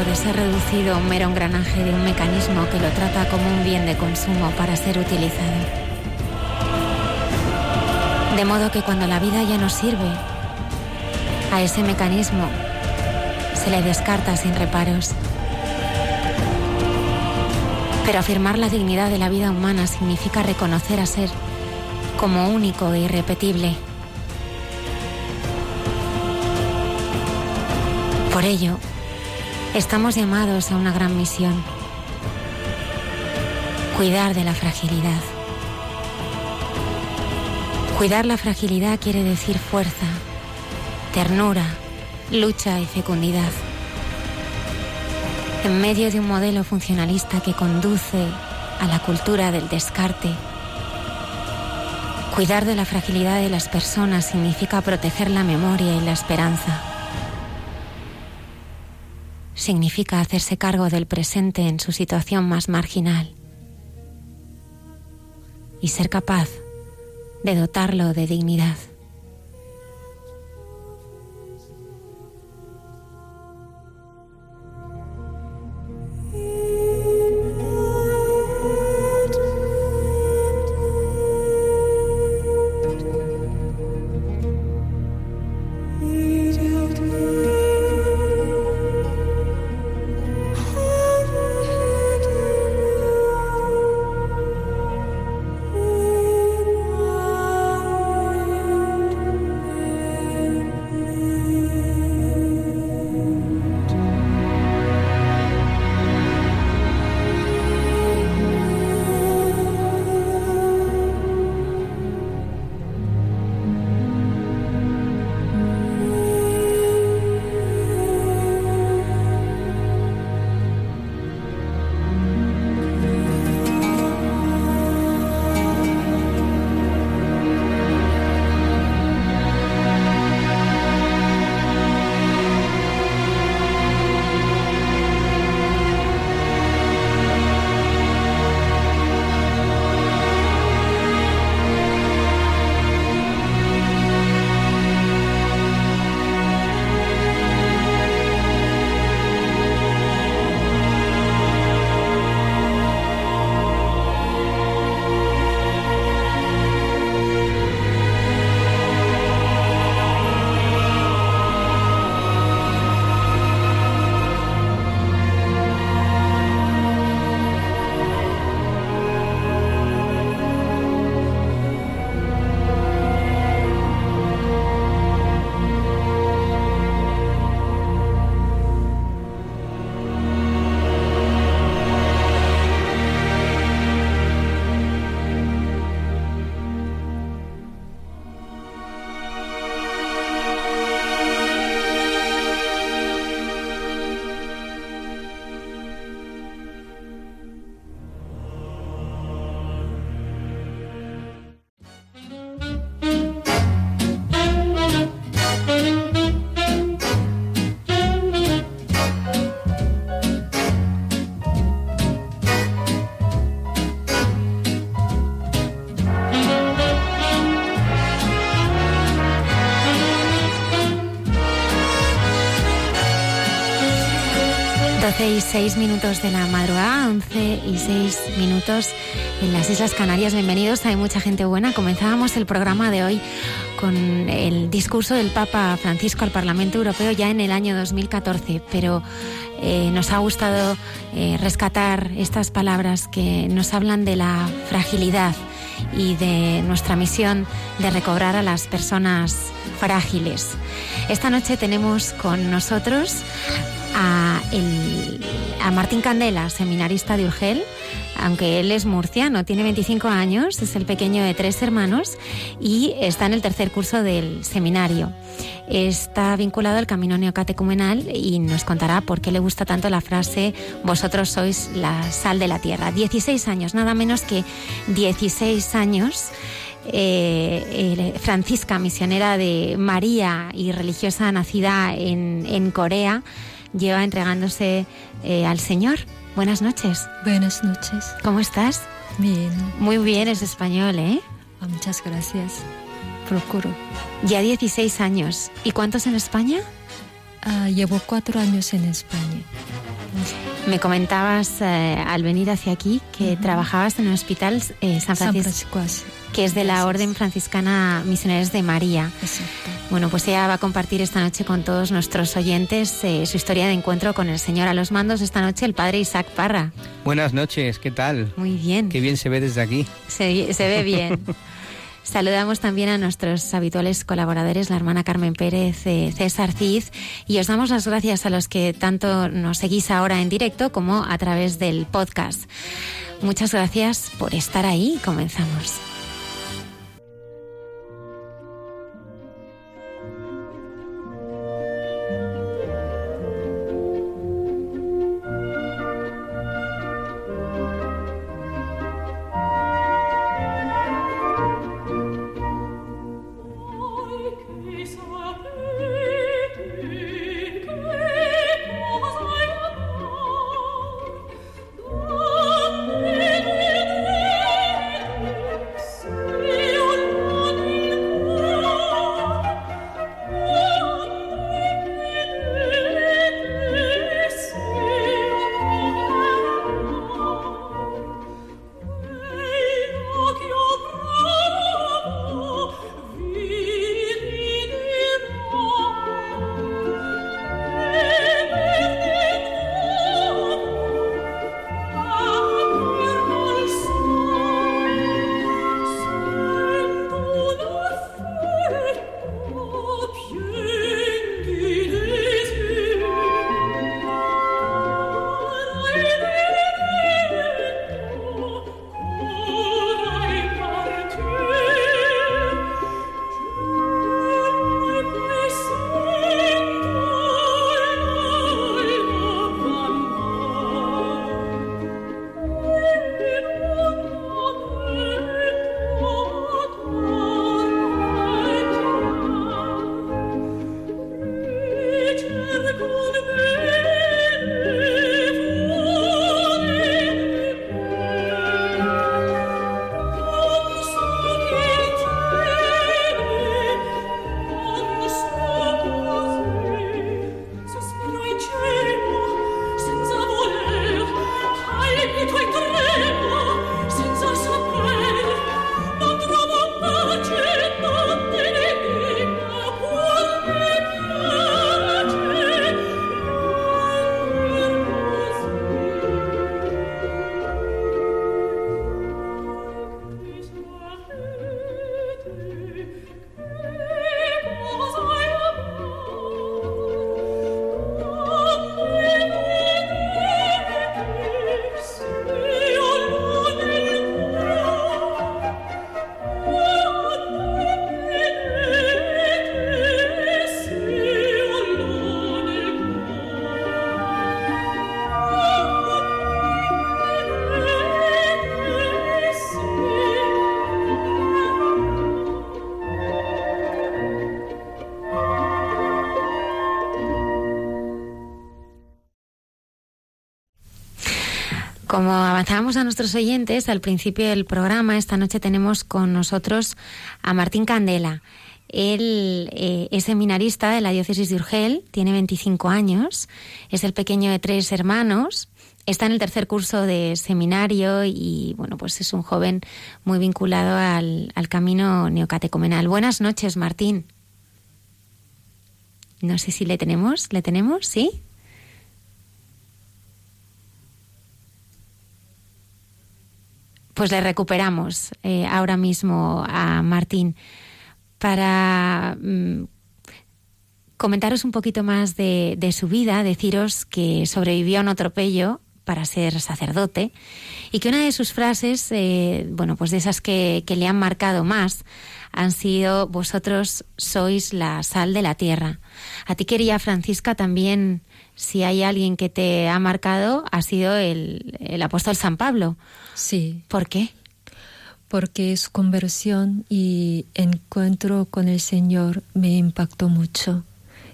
De ser reducido a un mero engranaje de un mecanismo que lo trata como un bien de consumo para ser utilizado. De modo que cuando la vida ya no sirve, a ese mecanismo se le descarta sin reparos. Pero afirmar la dignidad de la vida humana significa reconocer a ser como único e irrepetible. Por ello, Estamos llamados a una gran misión. Cuidar de la fragilidad. Cuidar la fragilidad quiere decir fuerza, ternura, lucha y fecundidad. En medio de un modelo funcionalista que conduce a la cultura del descarte, cuidar de la fragilidad de las personas significa proteger la memoria y la esperanza significa hacerse cargo del presente en su situación más marginal y ser capaz de dotarlo de dignidad. 12 y 6 minutos de la madrugada, 11 y 6 minutos en las Islas Canarias. Bienvenidos, hay mucha gente buena. Comenzábamos el programa de hoy con el discurso del Papa Francisco al Parlamento Europeo ya en el año 2014, pero eh, nos ha gustado eh, rescatar estas palabras que nos hablan de la fragilidad y de nuestra misión de recobrar a las personas frágiles. Esta noche tenemos con nosotros Martín Candela, seminarista de Urgel, aunque él es murciano, tiene 25 años, es el pequeño de tres hermanos y está en el tercer curso del seminario. Está vinculado al camino neocatecumenal y nos contará por qué le gusta tanto la frase vosotros sois la sal de la tierra. 16 años, nada menos que 16 años. Eh, Francisca, misionera de María y religiosa nacida en Corea, lleva entregándose eh, al Señor. Buenas noches. Buenas noches. ¿Cómo estás? Bien. Muy bien, es español, ¿eh? Ah, muchas gracias. Procuro. Ya 16 años. ¿Y cuántos en España? Ah, llevo cuatro años en España. Me comentabas eh, al venir hacia aquí que trabajabas en el hospital eh, San Francisco, que es de la Orden Franciscana Misioneros de María. Exacto. Bueno, pues ella va a compartir esta noche con todos nuestros oyentes eh, su historia de encuentro con el Señor. A los mandos esta noche el Padre Isaac Parra. Buenas noches, ¿qué tal? Muy bien. Qué bien se ve desde aquí. Se, se ve bien. Saludamos también a nuestros habituales colaboradores, la hermana Carmen Pérez, eh, César Cid, y os damos las gracias a los que tanto nos seguís ahora en directo como a través del podcast. Muchas gracias por estar ahí. Comenzamos. Avanzábamos a nuestros oyentes al principio del programa, esta noche tenemos con nosotros a Martín Candela. Él eh, es seminarista de la diócesis de Urgel, tiene 25 años, es el pequeño de tres hermanos, está en el tercer curso de seminario y bueno, pues es un joven muy vinculado al, al camino neocatecumenal. Buenas noches, Martín. No sé si le tenemos, ¿le tenemos? ¿Sí? Pues le recuperamos eh, ahora mismo a Martín para mm, comentaros un poquito más de, su vida, deciros que sobrevivió a un atropello para ser sacerdote y que una de sus frases, eh, bueno, pues de esas que le han marcado más, han sido vosotros sois la sal de la tierra. A ti quería Francisca también, si hay alguien que te ha marcado, ha sido el, el apóstol San Pablo. Sí. ¿Por qué? Porque su conversión y encuentro con el Señor me impactó mucho.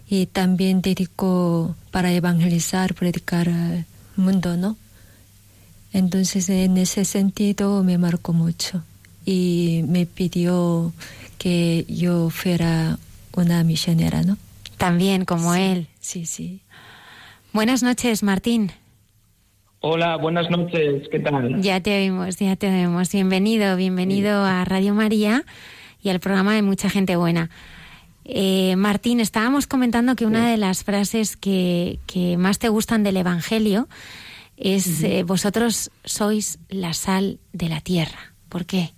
Y también dedicó para evangelizar, predicar al mundo, ¿no? Entonces, en ese sentido, me marcó mucho. Y me pidió que yo fuera una misionera, ¿no? También, como sí, él. Sí, sí. Buenas noches, Martín. Hola, buenas noches, ¿qué tal? Ya te oímos, ya te oímos. Bienvenido, bienvenido a Radio María y al programa de Mucha Gente Buena. Eh, Martín, estábamos comentando que una de las frases que, que más te gustan del Evangelio es eh, vosotros sois la sal de la tierra. ¿Por qué?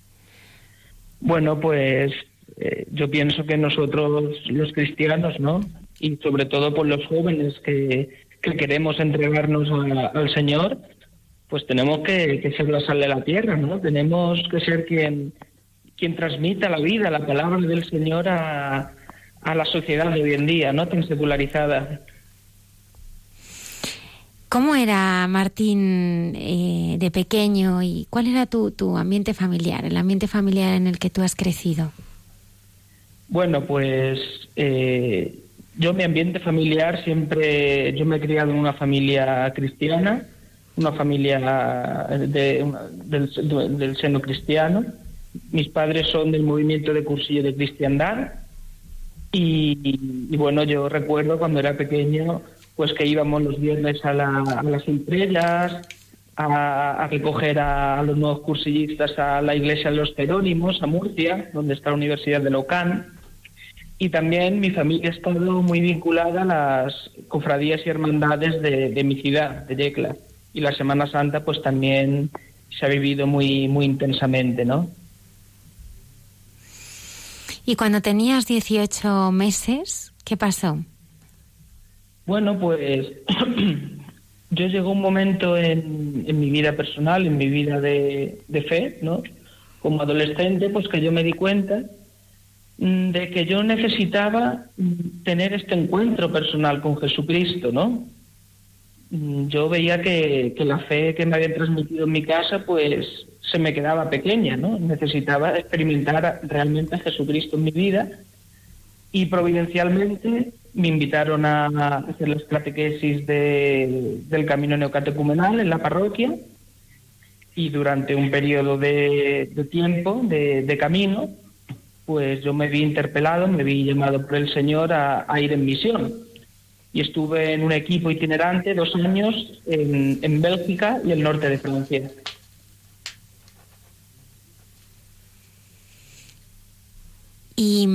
Bueno, pues eh, yo pienso que nosotros los cristianos, ¿no? Y sobre todo por los jóvenes que, que queremos entregarnos a, al Señor, pues tenemos que, que, ser la sal de la tierra, ¿no? Tenemos que ser quien, quien transmita la vida, la palabra del Señor a, a la sociedad de hoy en día, ¿no? Tan secularizada. ¿Cómo era Martín eh, de pequeño y cuál era tu, tu, ambiente familiar, el ambiente familiar en el que tú has crecido? Bueno, pues eh, yo mi ambiente familiar siempre, yo me he criado en una familia cristiana, una familia de, una, del, del, seno cristiano. Mis padres son del movimiento de cursillo de cristiandad y, y, bueno, yo recuerdo cuando era pequeño pues que íbamos los viernes a, la, a las estrellas, a, a, recoger a, a, los nuevos cursillistas a la iglesia de los Jerónimos, a Murcia, donde está la Universidad de Locán. Y también mi familia ha estado muy vinculada a las cofradías y hermandades de, de mi ciudad, de Yecla. Y la Semana Santa pues también se ha vivido muy, muy intensamente, ¿no? Y cuando tenías 18 meses, ¿qué pasó? Bueno, pues yo llegó un momento en, en, mi vida personal, en mi vida de, de, fe, ¿no? Como adolescente, pues que yo me di cuenta de que yo necesitaba mm, tener este encuentro personal con Jesucristo, ¿no? Mm, yo veía que, la fe que me habían transmitido en mi casa, pues se me quedaba pequeña, ¿no? Necesitaba experimentar realmente a Jesucristo en mi vida y providencialmente me invitaron a hacer las catequesis de, del camino neocatecumenal en la parroquia y durante un periodo de, tiempo, de, camino, pues yo me vi interpelado, me vi llamado por el Señor a, ir en misión. Y estuve en un equipo itinerante dos años en, en Bélgica y el norte de Francia. Y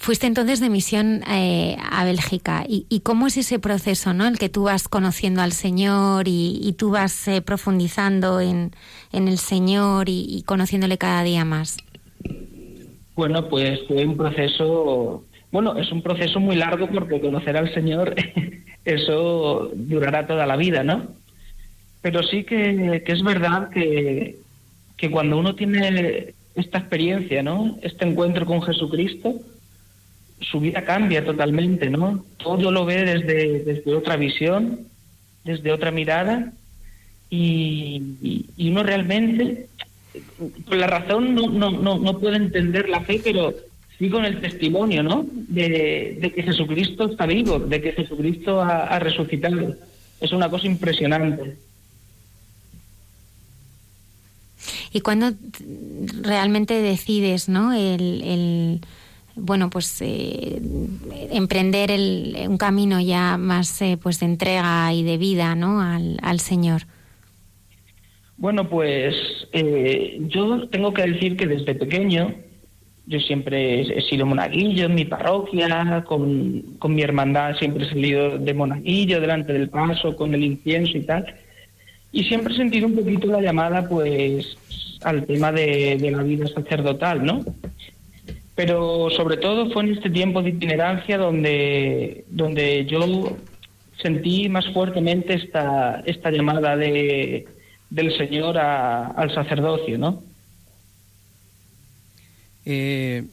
Fuiste entonces de misión eh, a Bélgica. ¿Y, ¿Y, cómo es ese proceso, no? El que tú vas conociendo al Señor y, tú vas eh, profundizando en, en, el Señor y, conociéndole cada día más. Bueno, pues fue un proceso. Bueno, es un proceso muy largo porque conocer al Señor, eso durará toda la vida, ¿no? Pero sí que, es verdad que, que cuando uno tiene esta experiencia, ¿no? Este encuentro con Jesucristo su vida cambia totalmente, ¿no? Todo lo ve desde, desde otra visión, desde otra mirada, y, y, uno realmente, la razón, no, no, no, no, puede entender la fe, pero sí con el testimonio, ¿no? De, de que Jesucristo está vivo, de que Jesucristo ha, ha, resucitado. Es una cosa impresionante. Y cuando realmente decides, ¿no? el, el bueno, pues eh, emprender el, un camino ya más eh, pues de entrega y de vida, ¿no? Al, al Señor. Bueno, pues eh, yo tengo que decir que desde pequeño yo siempre he sido monaguillo en mi parroquia, con, con mi hermandad siempre he salido de monaguillo delante del paso, con el incienso y tal. Y siempre he sentido un poquito la llamada, pues, al tema de, de la vida sacerdotal, ¿no? Pero sobre todo fue en este tiempo de itinerancia donde, donde yo sentí más fuertemente esta, esta llamada de, del Señor a- al sacerdocio, ¿no? Eh,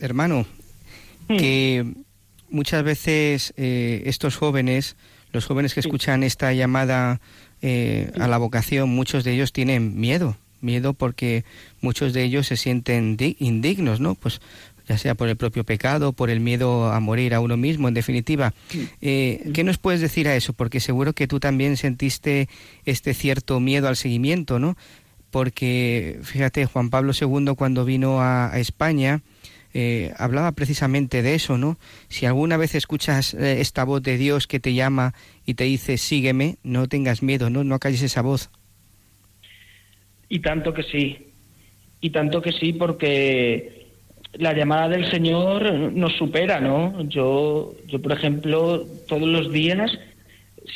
hermano, Hmm. que muchas veces eh, estos jóvenes, los jóvenes que escuchan esta llamada eh, a la vocación, muchos de ellos tienen miedo, miedo porque muchos de ellos se sienten di- indignos, ¿no? Pues sea por el propio pecado, por el miedo a morir a uno mismo, en definitiva. Eh, ¿Qué nos puedes decir a eso? Porque seguro que tú también sentiste este cierto miedo al seguimiento, ¿no? Porque, fíjate, Juan Pablo II cuando vino a, a España eh, hablaba precisamente de eso, ¿no? Si alguna vez escuchas eh, esta voz de Dios que te llama y te dice, sígueme, no tengas miedo, ¿no? No calles esa voz. Y tanto que sí, y tanto que sí, porque la llamada del Señor nos supera, ¿no? Yo, yo por ejemplo, todos los días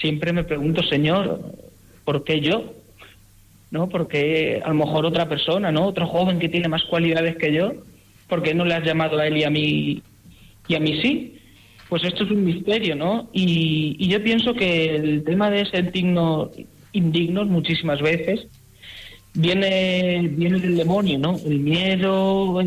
siempre me pregunto, Señor, ¿por qué yo? ¿No? Porque a lo mejor otra persona, ¿no? Otro joven que tiene más cualidades que yo, ¿por qué no le has llamado a él y a mí y a mí sí? Pues esto es un misterio, ¿no? Y, yo pienso que el tema de ser digno, indignos muchísimas veces viene, viene del demonio, ¿no? El miedo,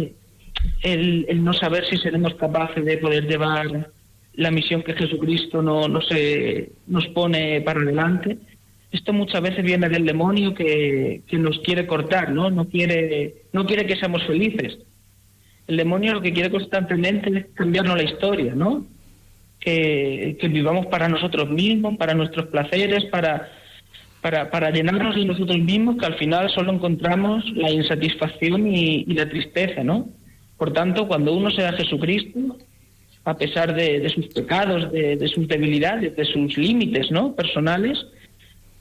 el, el no saber si seremos capaces de poder llevar la misión que Jesucristo no, no se, nos pone para adelante. Esto muchas veces viene del demonio que, que nos quiere cortar, ¿no? No quiere, no quiere que seamos felices. El demonio lo que quiere constantemente es cambiarnos la historia, ¿no? Que, que vivamos para nosotros mismos, para nuestros placeres, para, para, para llenarnos de nosotros mismos, que al final solo encontramos la insatisfacción y, y la tristeza, ¿no? Por tanto, cuando uno se da a Jesucristo, a pesar de, de sus pecados, de, de, sus debilidades, de sus límites, ¿no? Personales,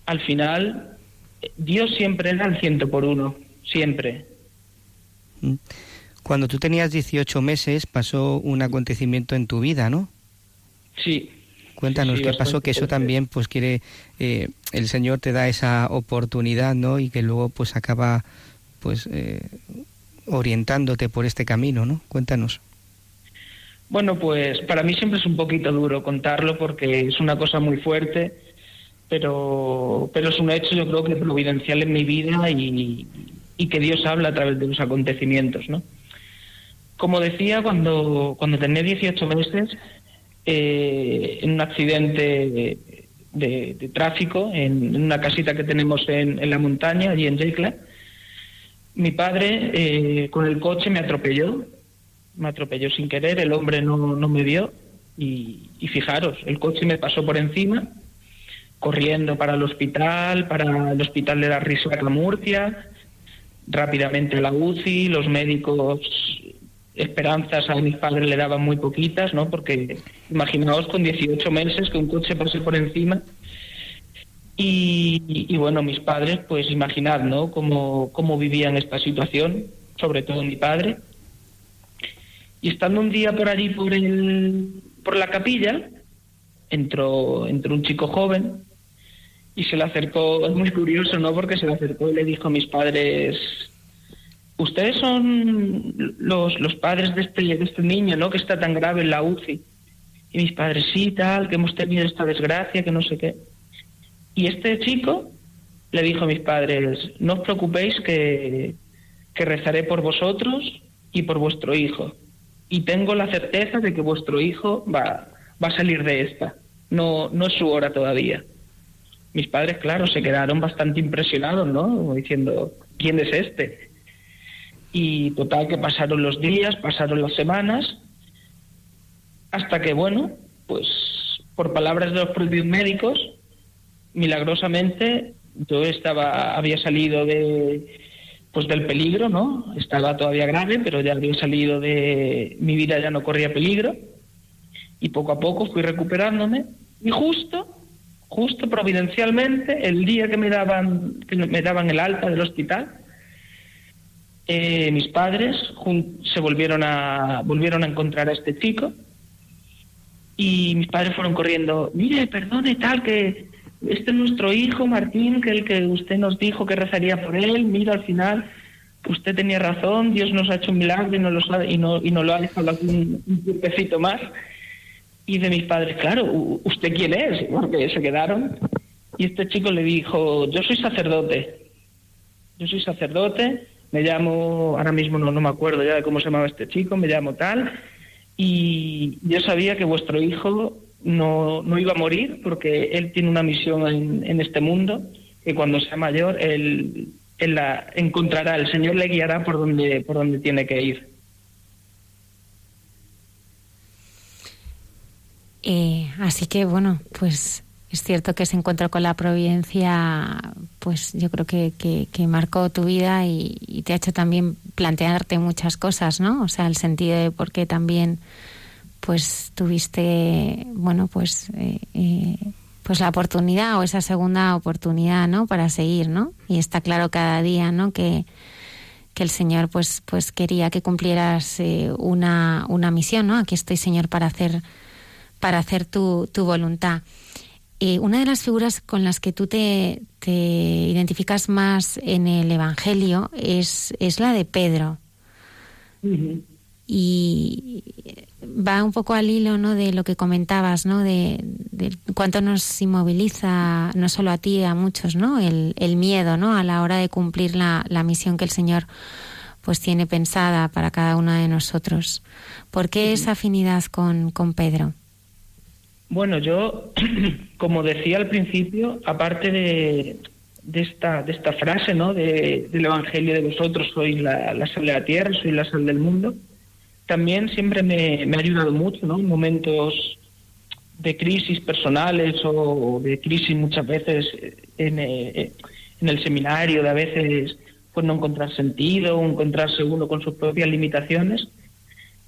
al final Dios siempre era el ciento por uno, siempre. Cuando tú tenías 18 meses pasó un acontecimiento en tu vida, ¿no? Sí. Cuéntanos sí, qué pasó, que eso también pues quiere, eh, el Señor te da esa oportunidad, ¿no? Y que luego pues acaba pues eh, orientándote por este camino, ¿no? Cuéntanos. Bueno, pues para mí siempre es un poquito duro contarlo porque es una cosa muy fuerte, pero, pero es un hecho yo creo que providencial en mi vida y, que Dios habla a través de los acontecimientos, ¿no? Como decía, cuando, cuando tenía 18 meses, eh, en un accidente de, tráfico, en, una casita que tenemos en, en la montaña, allí en Yecla, mi padre eh, con el coche me atropelló, me atropelló sin querer, el hombre no, no me vio y, fijaros, el coche me pasó por encima, corriendo para el hospital, para el hospital de la Risoca Murcia, rápidamente la UCI, los médicos esperanzas a mis padres le daban muy poquitas, ¿no? Porque imaginaos con 18 meses que un coche pase por encima. Y, y bueno, mis padres, pues imaginad, ¿no? Cómo, cómo vivían esta situación, sobre todo mi padre. Y estando un día por allí, por, el, por la capilla, entró, entró un chico joven y se le acercó, es muy curioso, ¿no? Porque se le acercó y le dijo a mis padres, ustedes son los, los padres de este, de este niño, ¿no? Que está tan grave en la UCI. Y mis padres, sí, tal, que hemos tenido esta desgracia, que no sé qué. Y este chico le dijo a mis padres, no os preocupéis que, que rezaré por vosotros y por vuestro hijo. Y tengo la certeza de que vuestro hijo va, va a salir de esta. No, no es su hora todavía. Mis padres, claro, se quedaron bastante impresionados, ¿no? Diciendo, ¿quién es este? Y total que pasaron los días, pasaron las semanas, hasta que, bueno, pues por palabras de los propios médicos, milagrosamente yo estaba, había salido de, pues del peligro, ¿no? Estaba todavía grave, pero ya había salido de mi vida, ya no corría peligro. Y poco a poco fui recuperándome. Y justo, justo providencialmente, el día que me daban, que me daban el alta del hospital, eh, mis padres se volvieron a, volvieron a encontrar a este chico y mis padres fueron corriendo, mire, perdone tal, que este es nuestro hijo Martín, que el que usted nos dijo que rezaría por él, mira al final, usted tenía razón, Dios nos ha hecho un milagro y nos lo ha, y no, y no lo ha dejado un, un más. Y de mis padres, claro, ¿usted quién es? Porque se quedaron. Y este chico le dijo, yo soy sacerdote, yo soy sacerdote, me llamo, ahora mismo no, no me acuerdo ya de cómo se llamaba este chico, me llamo tal, y yo sabía que vuestro hijo no, no iba a morir porque él tiene una misión en, en este mundo, que cuando sea mayor él, él, la encontrará, el Señor le guiará por donde, por donde tiene que ir. Eh, así que bueno, pues es cierto que ese encuentro con la providencia, pues yo creo que, que, marcó tu vida y, te ha hecho también plantearte muchas cosas, ¿no? O sea, el sentido de por qué también, pues tuviste, bueno, pues, eh, eh, pues la oportunidad o esa segunda oportunidad, ¿no? Para seguir, ¿no? Y está claro cada día, ¿no? Que, que el Señor, pues, pues quería que cumplieras eh, una, una misión, ¿no? Aquí estoy, Señor, para hacer, para hacer tu, tu voluntad. Eh, una de las figuras con las que tú te, identificas más en el Evangelio es, es la de Pedro. Y va un poco al hilo ¿no? de lo que comentabas, ¿no? de, cuánto nos inmoviliza, no solo a ti, a muchos, ¿no? el, el miedo ¿no? a la hora de cumplir la, la misión que el Señor pues tiene pensada para cada uno de nosotros. ¿Por qué esa afinidad con, con Pedro? Bueno, yo, como decía al principio, aparte de, de, esta, de esta frase ¿no? De, del Evangelio de vosotros, soy la, sal de la tierra, soy la sal del mundo, también siempre me, ha ayudado mucho ¿no? en momentos de crisis personales o de crisis muchas veces en, eh, en el seminario, de a veces pues no encontrar sentido, encontrarse uno con sus propias limitaciones.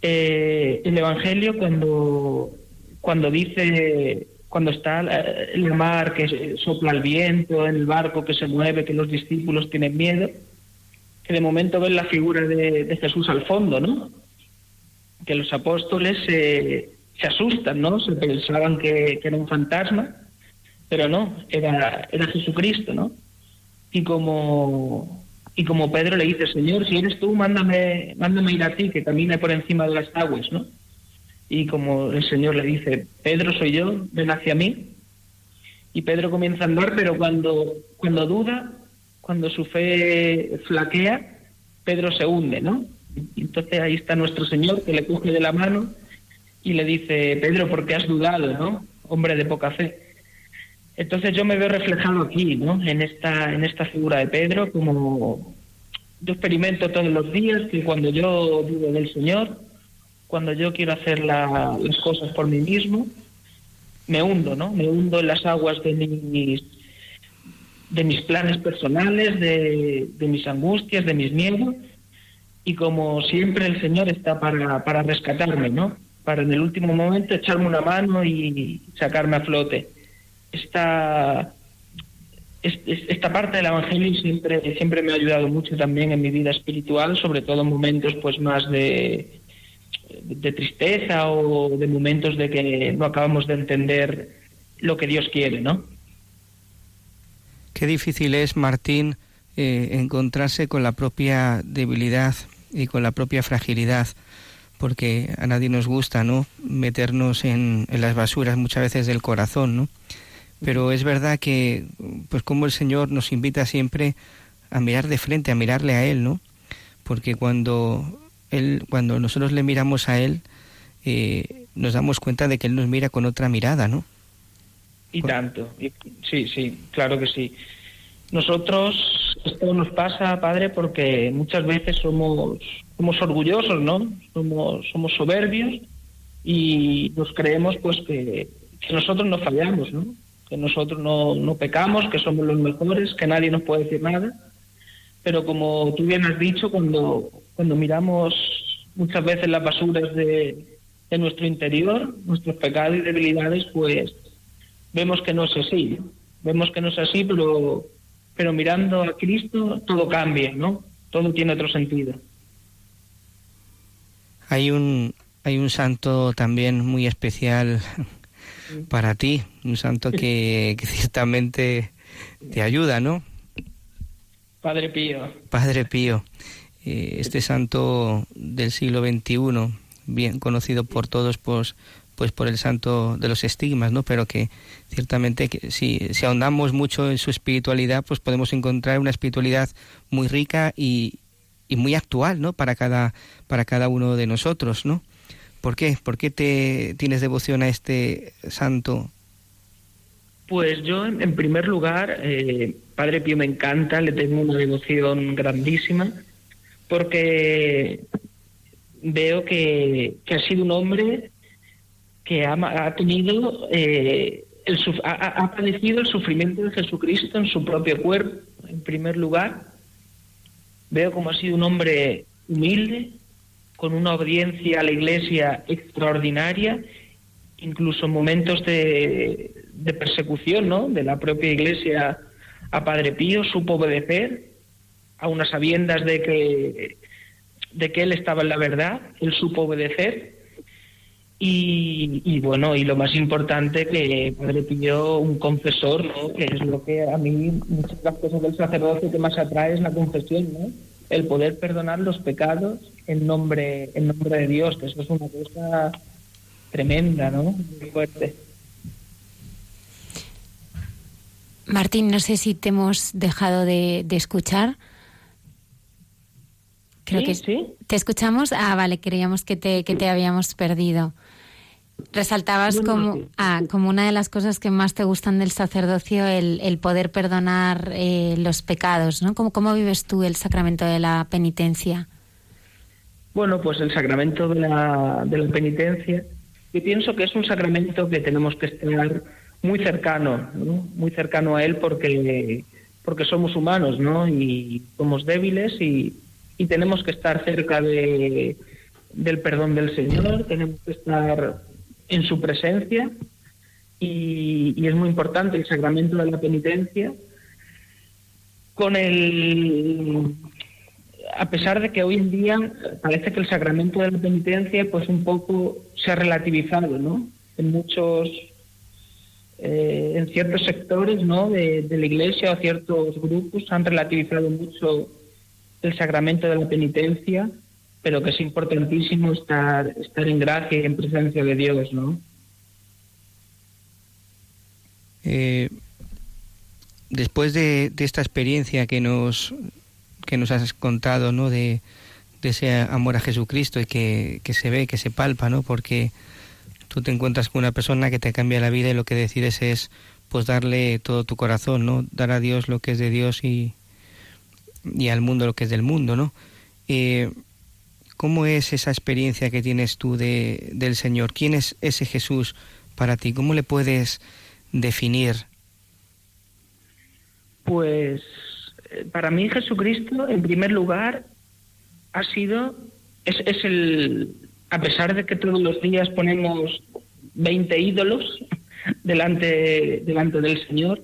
Eh, el Evangelio cuando cuando dice, cuando está el mar que sopla el viento, en el barco que se mueve, que los discípulos tienen miedo, que de momento ven la figura de, Jesús al fondo, ¿no? Que los apóstoles se, se asustan, ¿no? Se pensaban que, era un fantasma, pero no, era, era Jesucristo, ¿no? Y como, y como Pedro le dice, Señor, si eres tú, mándame, mándame ir a ti, que camine por encima de las aguas, ¿no? y como el Señor le dice, Pedro soy yo, ven hacia mí. Y Pedro comienza a andar, pero cuando, cuando duda, cuando su fe flaquea, Pedro se hunde, ¿no? Entonces ahí está nuestro Señor que le coge de la mano y le dice, Pedro, ¿por qué has dudado, no? Hombre de poca fe. Entonces yo me veo reflejado aquí, ¿no? En esta, en esta figura de Pedro, como yo experimento todos los días que cuando yo dudo del Señor, cuando yo quiero hacer las cosas por mí mismo, me hundo, ¿no? Me hundo en las aguas de mis, de mis planes personales, de, mis angustias, de mis miedos, y como siempre el Señor está para, para rescatarme, ¿no? Para en el último momento echarme una mano y sacarme a flote. Esta, esta parte del Evangelio siempre, siempre me ha ayudado mucho también en mi vida espiritual, sobre todo en momentos pues más de, de tristeza o de momentos de que no acabamos de entender lo que Dios quiere, ¿no? Qué difícil es, Martín, eh, encontrarse con la propia debilidad y con la propia fragilidad, porque a nadie nos gusta, ¿no? Meternos en, en las basuras muchas veces del corazón, ¿no? Pero es verdad que, pues como el Señor nos invita siempre a mirar de frente, a mirarle a Él, ¿no? Porque cuando él, cuando nosotros le miramos a Él, eh, nos damos cuenta de que Él nos mira con otra mirada, ¿no? Y tanto, sí, sí, claro que sí. Nosotros, esto nos pasa, Padre, porque muchas veces somos, somos orgullosos, ¿no? Somos, somos soberbios y nos creemos pues que, nosotros no fallamos, ¿no? Que nosotros no, no pecamos, que somos los mejores, que nadie nos puede decir nada pero como tú bien has dicho, cuando, cuando miramos muchas veces las basuras de, de nuestro interior, nuestros pecados y debilidades, pues vemos que no es así. Vemos que no es así, pero, pero mirando a Cristo todo cambia, ¿no? Todo tiene otro sentido. Hay un, hay un santo también muy especial para ti, un santo que, ciertamente te ayuda, ¿no? Padre Pío. Padre Pío, eh, este santo del siglo XXI, bien conocido por todos, pues, pues por el santo de los estigmas, ¿no? Pero que ciertamente que si, si ahondamos mucho en su espiritualidad, pues podemos encontrar una espiritualidad muy rica y, y muy actual, ¿no? Para cada, para cada uno de nosotros, ¿no? ¿Por qué? ¿Por qué te tienes devoción a este santo? Pues yo, en primer lugar, eh, Padre Pío me encanta, le tengo una devoción grandísima, porque veo que, que ha sido un hombre que ha, tenido, eh, el, ha, ha padecido el sufrimiento de Jesucristo en su propio cuerpo, en primer lugar. Veo como ha sido un hombre humilde, con una audiencia a la Iglesia extraordinaria, incluso en momentos de, de persecución ¿no? de la propia Iglesia a Padre Pío, supo obedecer a unas sabiendas de que, de que él estaba en la verdad, él supo obedecer. Y, y, bueno, y lo más importante que Padre Pío, un confesor, ¿no? que es lo que a mí muchas de las cosas del sacerdocio que más atrae es la confesión, ¿no? el poder perdonar los pecados en nombre, en nombre de Dios, que eso es una cosa tremenda, ¿no? Muy fuerte. Martín, no sé si te hemos dejado de, de escuchar. Creo ¿Sí? que ¿Sí? te escuchamos. Ah, vale, creíamos que te, que te habíamos perdido. Resaltabas como, sí. ah, como una de las cosas que más te gustan del sacerdocio el, el poder perdonar eh, los pecados, ¿no? ¿Cómo, ¿Cómo vives tú el sacramento de la penitencia? Bueno, pues el sacramento de la, de la penitencia, yo pienso que es un sacramento que tenemos que estar muy cercano, ¿no? muy cercano a él porque, porque somos humanos, ¿no? Y somos débiles y, y tenemos que estar cerca de, del perdón del Señor, tenemos que estar en su presencia y, es muy importante el sacramento de la penitencia. Con el a pesar de que hoy en día parece que el sacramento de la penitencia pues un poco se ha relativizado no en muchos eh, en ciertos sectores no de la iglesia o ciertos grupos han relativizado mucho el sacramento de la penitencia pero que es importantísimo estar estar en gracia y en presencia de Dios no Eh, después de, esta experiencia que nos que nos has contado, ¿no? De, de ese amor a Jesucristo y que, que, se ve, que se palpa, ¿no? Porque tú te encuentras con una persona que te cambia la vida y lo que decides es pues darle todo tu corazón, ¿no? Dar a Dios lo que es de Dios y, y al mundo lo que es del mundo, ¿no? Eh, ¿Cómo es esa experiencia que tienes tú de, del Señor? ¿Quién es ese Jesús para ti? ¿Cómo le puedes definir? Pues para mí Jesucristo, en primer lugar, ha sido, es, es el, a pesar de que todos los días ponemos 20 ídolos delante, delante del Señor,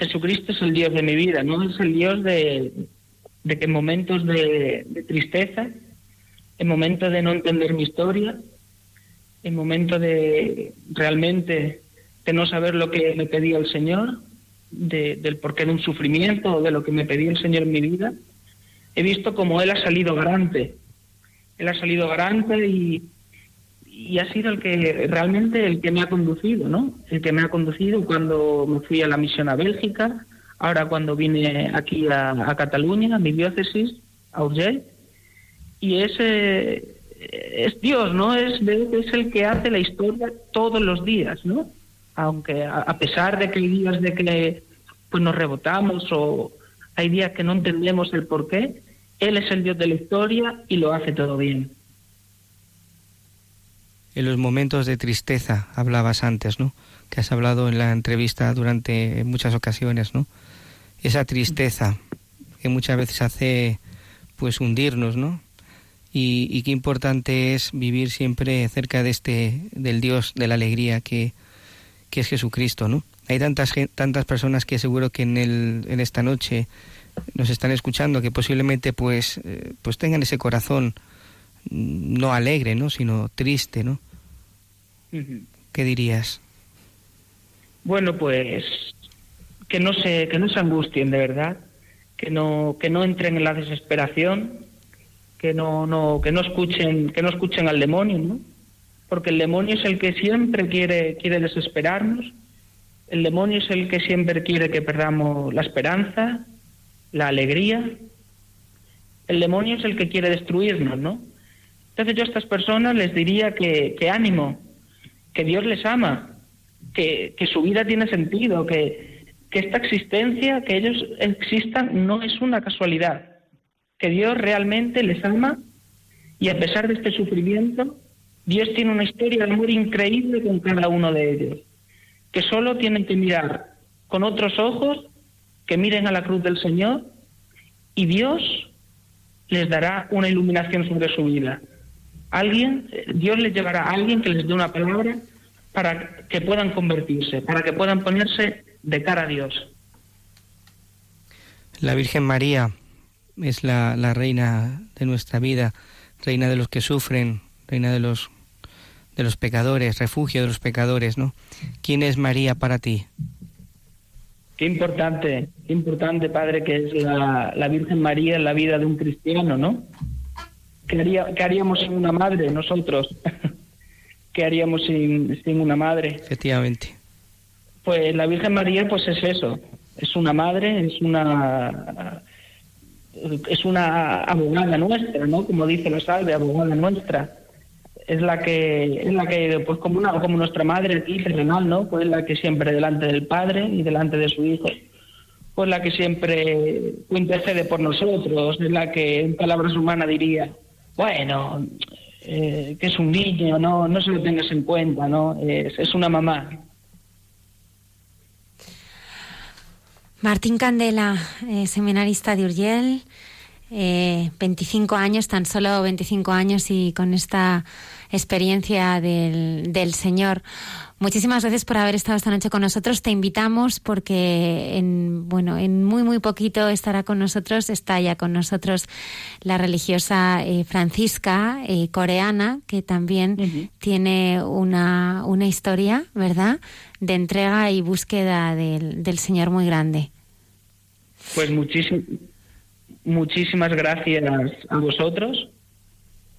Jesucristo es el Dios de mi vida, ¿no? Es el Dios de, de que en momentos de, tristeza, en momentos de no entender mi historia, en momentos de realmente de no saber lo que me pedía el Señor, de, del porqué de un sufrimiento o de lo que me pedía el Señor en mi vida, he visto como Él ha salido garante. Él ha salido garante y, y ha sido el que realmente el que me ha conducido, ¿no? El que me ha conducido cuando me fui a la misión a Bélgica, ahora cuando vine aquí a, Cataluña, a mi diócesis, a Urgell, y ese es Dios, ¿no? Es, es el que hace la historia todos los días, ¿no? aunque a pesar de que hay días de que pues nos rebotamos o hay días que no entendemos el por qué, Él es el Dios de la historia y lo hace todo bien. En los momentos de tristeza hablabas antes, ¿no? Que has hablado en la entrevista durante muchas ocasiones, ¿no? Esa tristeza, que muchas veces hace pues hundirnos, ¿no? Y, qué importante es vivir siempre cerca de este del Dios de la alegría que, que es Jesucristo, ¿no? Hay tantas tantas personas que seguro que en el, en esta noche nos están escuchando que posiblemente pues eh, pues tengan ese corazón no alegre, ¿no? sino triste, ¿no? ¿Qué dirías? Bueno, pues que no se que no se angustien de verdad, que no que no entren en la desesperación, que no no que no escuchen que no escuchen al demonio, ¿no? Porque el demonio es el que siempre quiere quiere desesperarnos. El demonio es el que siempre quiere que perdamos la esperanza, la alegría. El demonio es el que quiere destruirnos, ¿no? Entonces yo a estas personas les diría que, ánimo, que Dios les ama, que, que su vida tiene sentido, que, que esta existencia, que ellos existan, no es una casualidad, que Dios realmente les ama y a pesar de este sufrimiento, Dios tiene una historia de amor increíble con cada uno de ellos, que solo tienen que mirar con otros ojos, que miren a la cruz del Señor y Dios les dará una iluminación sobre su vida. Alguien, Dios les llevará a alguien que les dé una palabra para que puedan convertirse, para que puedan ponerse de cara a Dios. La Virgen María es la, la reina de nuestra vida, reina de los que sufren, reina de los de los pecadores, refugio de los pecadores, ¿no? ¿Quién es María para ti? Qué importante, qué importante, Padre, que es la, la Virgen María en la vida de un cristiano, ¿no? ¿Qué, haría, qué haríamos sin una madre nosotros? ¿Qué haríamos sin, sin una madre? Efectivamente. Pues la Virgen María, pues es eso, es una madre, es una es una abogada nuestra, ¿no? Como dice la salve, abogada nuestra. Es la que, es la que, pues como una, como nuestra madre aquí ¿no? Pues la que siempre delante del Padre y delante de su Hijo, pues la que siempre intercede por nosotros, es la que en palabras humanas diría, bueno, eh, que es un niño, no, no se lo tengas en cuenta, ¿no? Es, es una mamá. Martín Candela, eh, seminarista de Urgel, eh, 25 años, tan solo 25 años y con esta experiencia del, del Señor. Muchísimas gracias por haber estado esta noche con nosotros. Te invitamos porque en, bueno, en muy, muy poquito estará con nosotros, está ya con nosotros la religiosa eh, Francisca, eh, coreana, que también tiene una, una historia, ¿verdad?, de entrega y búsqueda del, del Señor muy grande. Pues muchísimas muchísimas gracias a vosotros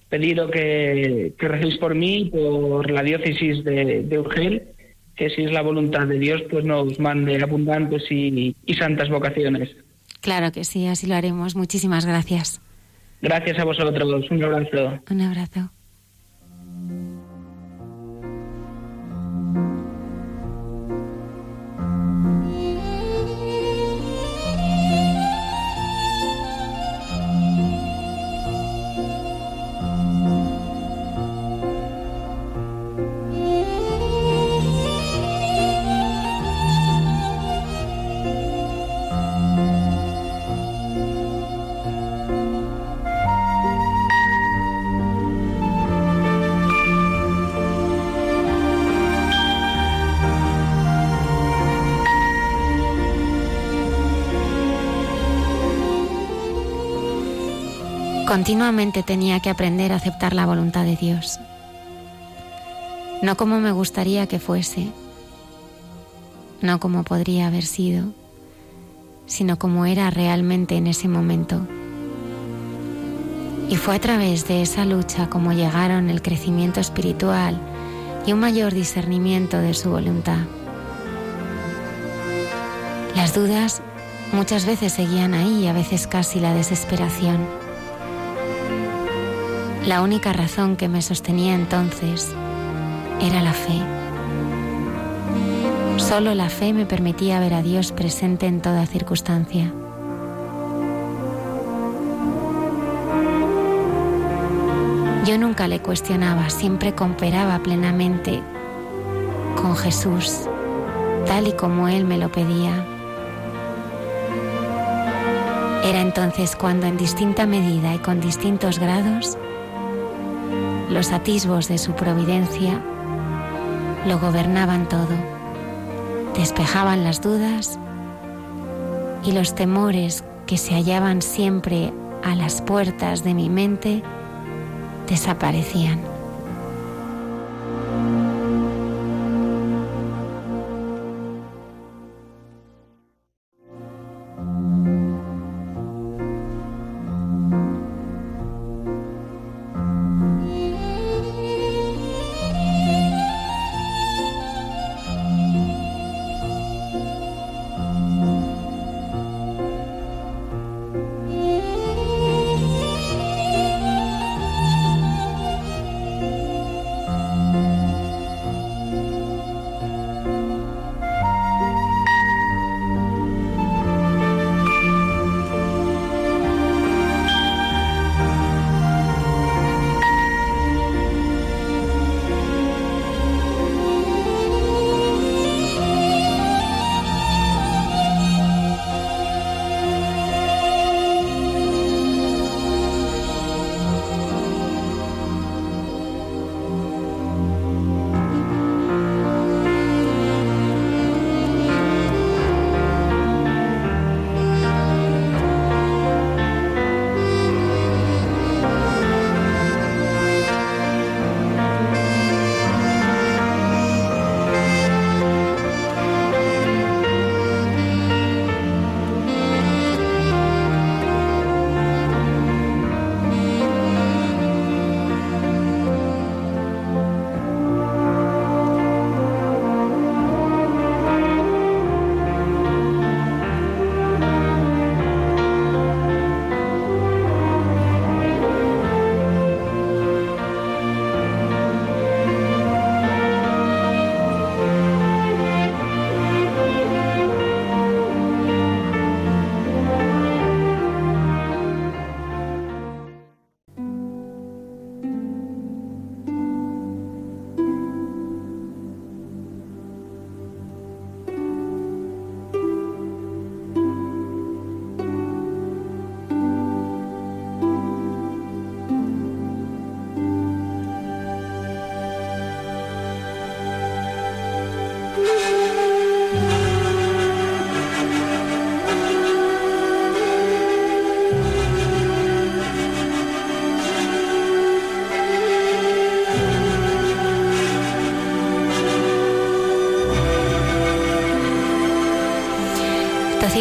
pedido que, que recéis por mí, por la diócesis de, de, Urgel, que si es la voluntad de Dios, pues nos mande abundantes y, y santas vocaciones. Claro que sí, así lo haremos. Muchísimas gracias. Gracias a vosotros. Un abrazo. Un abrazo. Continuamente tenía que aprender a aceptar la voluntad de Dios. No como me gustaría que fuese, no como podría haber sido, sino como era realmente en ese momento. Y fue a través de esa lucha como llegaron el crecimiento espiritual y un mayor discernimiento de su voluntad. Las dudas muchas veces seguían ahí a veces casi la desesperación. La única razón que me sostenía entonces era la fe. Solo la fe me permitía ver a Dios presente en toda circunstancia. Yo nunca le cuestionaba, siempre cooperaba plenamente con Jesús, tal y como Él me lo pedía. Era entonces cuando en distinta medida y con distintos grados los atisbos de su providencia lo gobernaban todo, despejaban las dudas y los temores que se hallaban siempre a las puertas de mi mente desaparecían.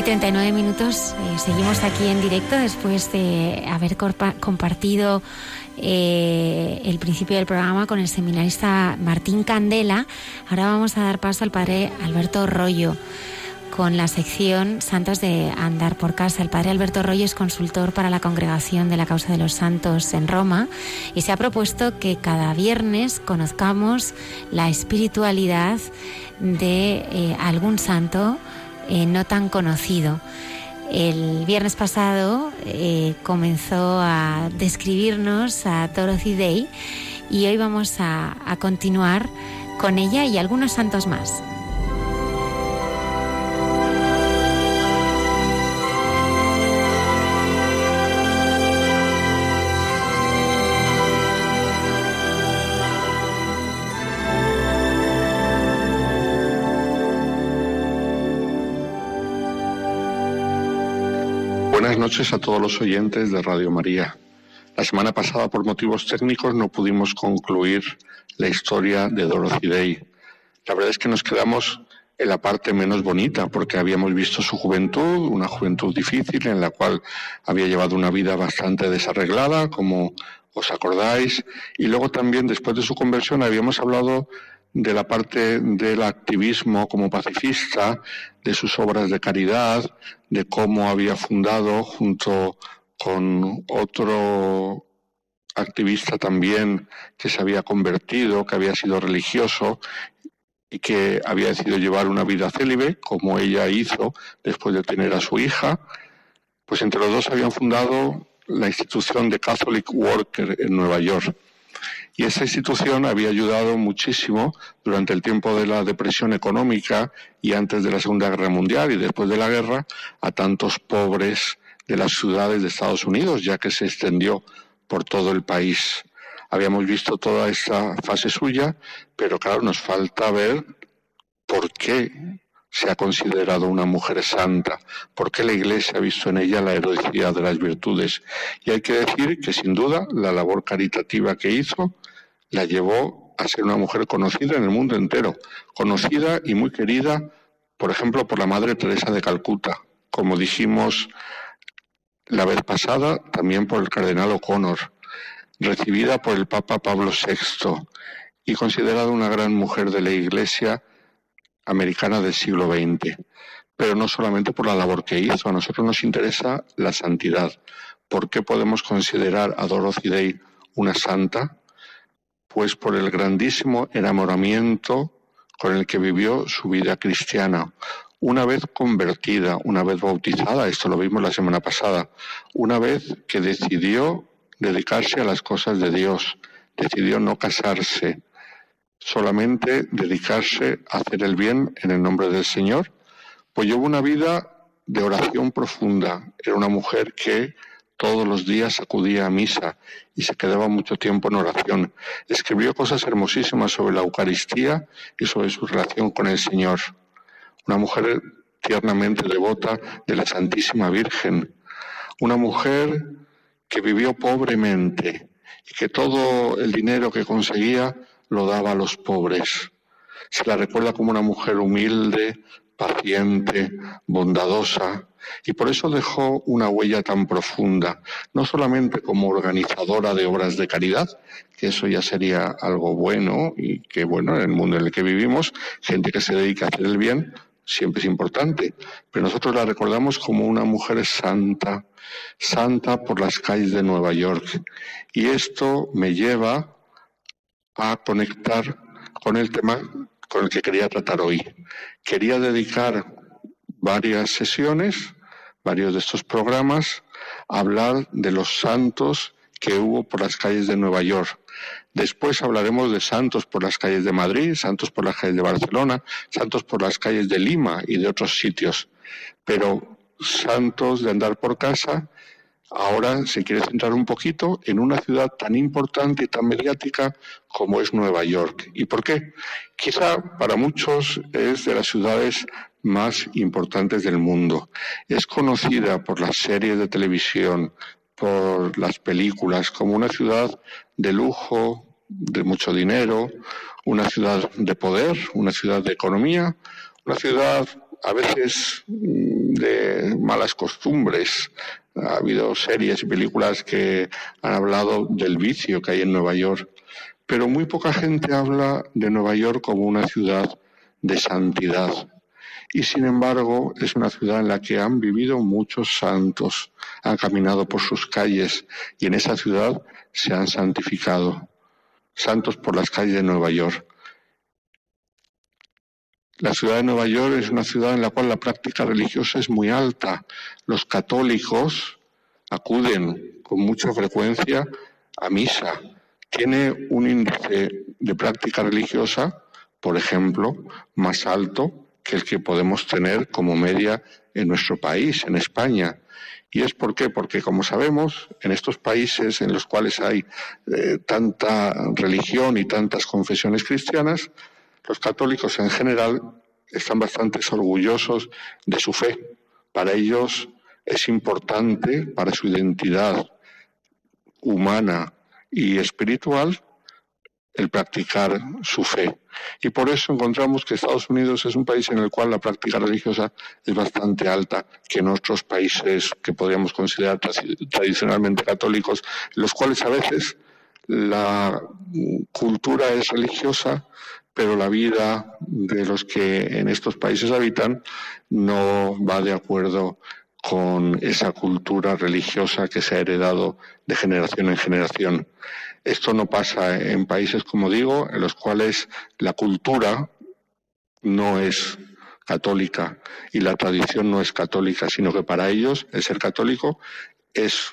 Y 39 minutos. Eh, seguimos aquí en directo después de haber compartido eh, el principio del programa con el seminarista Martín Candela. Ahora vamos a dar paso al padre Alberto Rollo con la sección Santos de Andar por Casa. El padre Alberto Rollo es consultor para la Congregación de la Causa de los Santos en Roma y se ha propuesto que cada viernes conozcamos la espiritualidad de eh, algún santo eh, no tan conocido. El viernes pasado eh, comenzó a describirnos a Dorothy Day y hoy vamos a continuar con ella y algunos santos más. Noches a todos los oyentes de Radio María. La semana pasada, por motivos técnicos, no pudimos concluir la historia de Dorothy Day. La verdad es que nos quedamos en la parte menos bonita, porque habíamos visto su juventud, una juventud difícil en la cual había llevado una vida bastante desarreglada, como os acordáis, y luego también después de su conversión habíamos hablado de la parte del activismo como pacifista, de sus obras de caridad, de cómo había fundado junto con otro activista también que se había convertido, que había sido religioso y que había decidido llevar una vida célibe, como ella hizo después de tener a su hija, pues entre los dos habían fundado la institución de Catholic Worker en Nueva York. Y esa institución había ayudado muchísimo durante el tiempo de la depresión económica y antes de la Segunda Guerra Mundial y después de la guerra a tantos pobres de las ciudades de Estados Unidos, ya que se extendió por todo el país. Habíamos visto toda esta fase suya, pero claro, nos falta ver por qué se ha considerado una mujer santa, por qué la Iglesia ha visto en ella la heroicidad de las virtudes. Y hay que decir que sin duda la labor caritativa que hizo la llevó a ser una mujer conocida en el mundo entero, conocida y muy querida, por ejemplo, por la Madre Teresa de Calcuta, como dijimos la vez pasada, también por el cardenal O'Connor, recibida por el Papa Pablo VI y considerada una gran mujer de la Iglesia americana del siglo XX. Pero no solamente por la labor que hizo, a nosotros nos interesa la santidad. ¿Por qué podemos considerar a Dorothy Day una santa? Pues por el grandísimo enamoramiento con el que vivió su vida cristiana. Una vez convertida, una vez bautizada, esto lo vimos la semana pasada, una vez que decidió dedicarse a las cosas de Dios, decidió no casarse, solamente dedicarse a hacer el bien en el nombre del Señor, pues llevó una vida de oración profunda. Era una mujer que todos los días acudía a misa y se quedaba mucho tiempo en oración. Escribió cosas hermosísimas sobre la Eucaristía y sobre su relación con el Señor. Una mujer tiernamente devota de la Santísima Virgen. Una mujer que vivió pobremente y que todo el dinero que conseguía lo daba a los pobres. Se la recuerda como una mujer humilde, paciente, bondadosa, y por eso dejó una huella tan profunda, no solamente como organizadora de obras de caridad, que eso ya sería algo bueno y que, bueno, en el mundo en el que vivimos, gente que se dedica a hacer el bien, siempre es importante, pero nosotros la recordamos como una mujer santa, santa por las calles de Nueva York. Y esto me lleva a conectar con el tema con el que quería tratar hoy. Quería dedicar varias sesiones, varios de estos programas, a hablar de los santos que hubo por las calles de Nueva York. Después hablaremos de santos por las calles de Madrid, santos por las calles de Barcelona, santos por las calles de Lima y de otros sitios. Pero santos de andar por casa, ahora se quiere centrar un poquito en una ciudad tan importante y tan mediática como es Nueva York. ¿Y por qué? Quizá para muchos es de las ciudades más importantes del mundo. Es conocida por las series de televisión, por las películas, como una ciudad de lujo, de mucho dinero, una ciudad de poder, una ciudad de economía, una ciudad a veces mm, de malas costumbres. Ha habido series y películas que han hablado del vicio que hay en Nueva York, pero muy poca gente habla de Nueva York como una ciudad de santidad, y sin embargo es una ciudad en la que han vivido muchos santos, han caminado por sus calles y en esa ciudad se han santificado. Santos por las calles de Nueva York. La ciudad de Nueva York es una ciudad en la cual la práctica religiosa es muy alta. Los católicos acuden con mucha frecuencia a misa. Tiene un índice de práctica religiosa, por ejemplo, más alto que el que podemos tener como media en nuestro país, en España. ¿Y es por qué? Porque, como sabemos, en estos países en los cuales hay eh, tanta religión y tantas confesiones cristianas, los católicos en general están bastante orgullosos de su fe. Para ellos es importante, para su identidad humana y espiritual, el practicar su fe. Y por eso encontramos que Estados Unidos es un país en el cual la práctica religiosa es bastante alta que en otros países que podríamos considerar tradicionalmente católicos, los cuales a veces la cultura es religiosa, pero la vida de los que en estos países habitan no va de acuerdo con esa cultura religiosa que se ha heredado de generación en generación. Esto no pasa en países, como digo, en los cuales la cultura no es católica y la tradición no es católica, sino que para ellos el ser católico es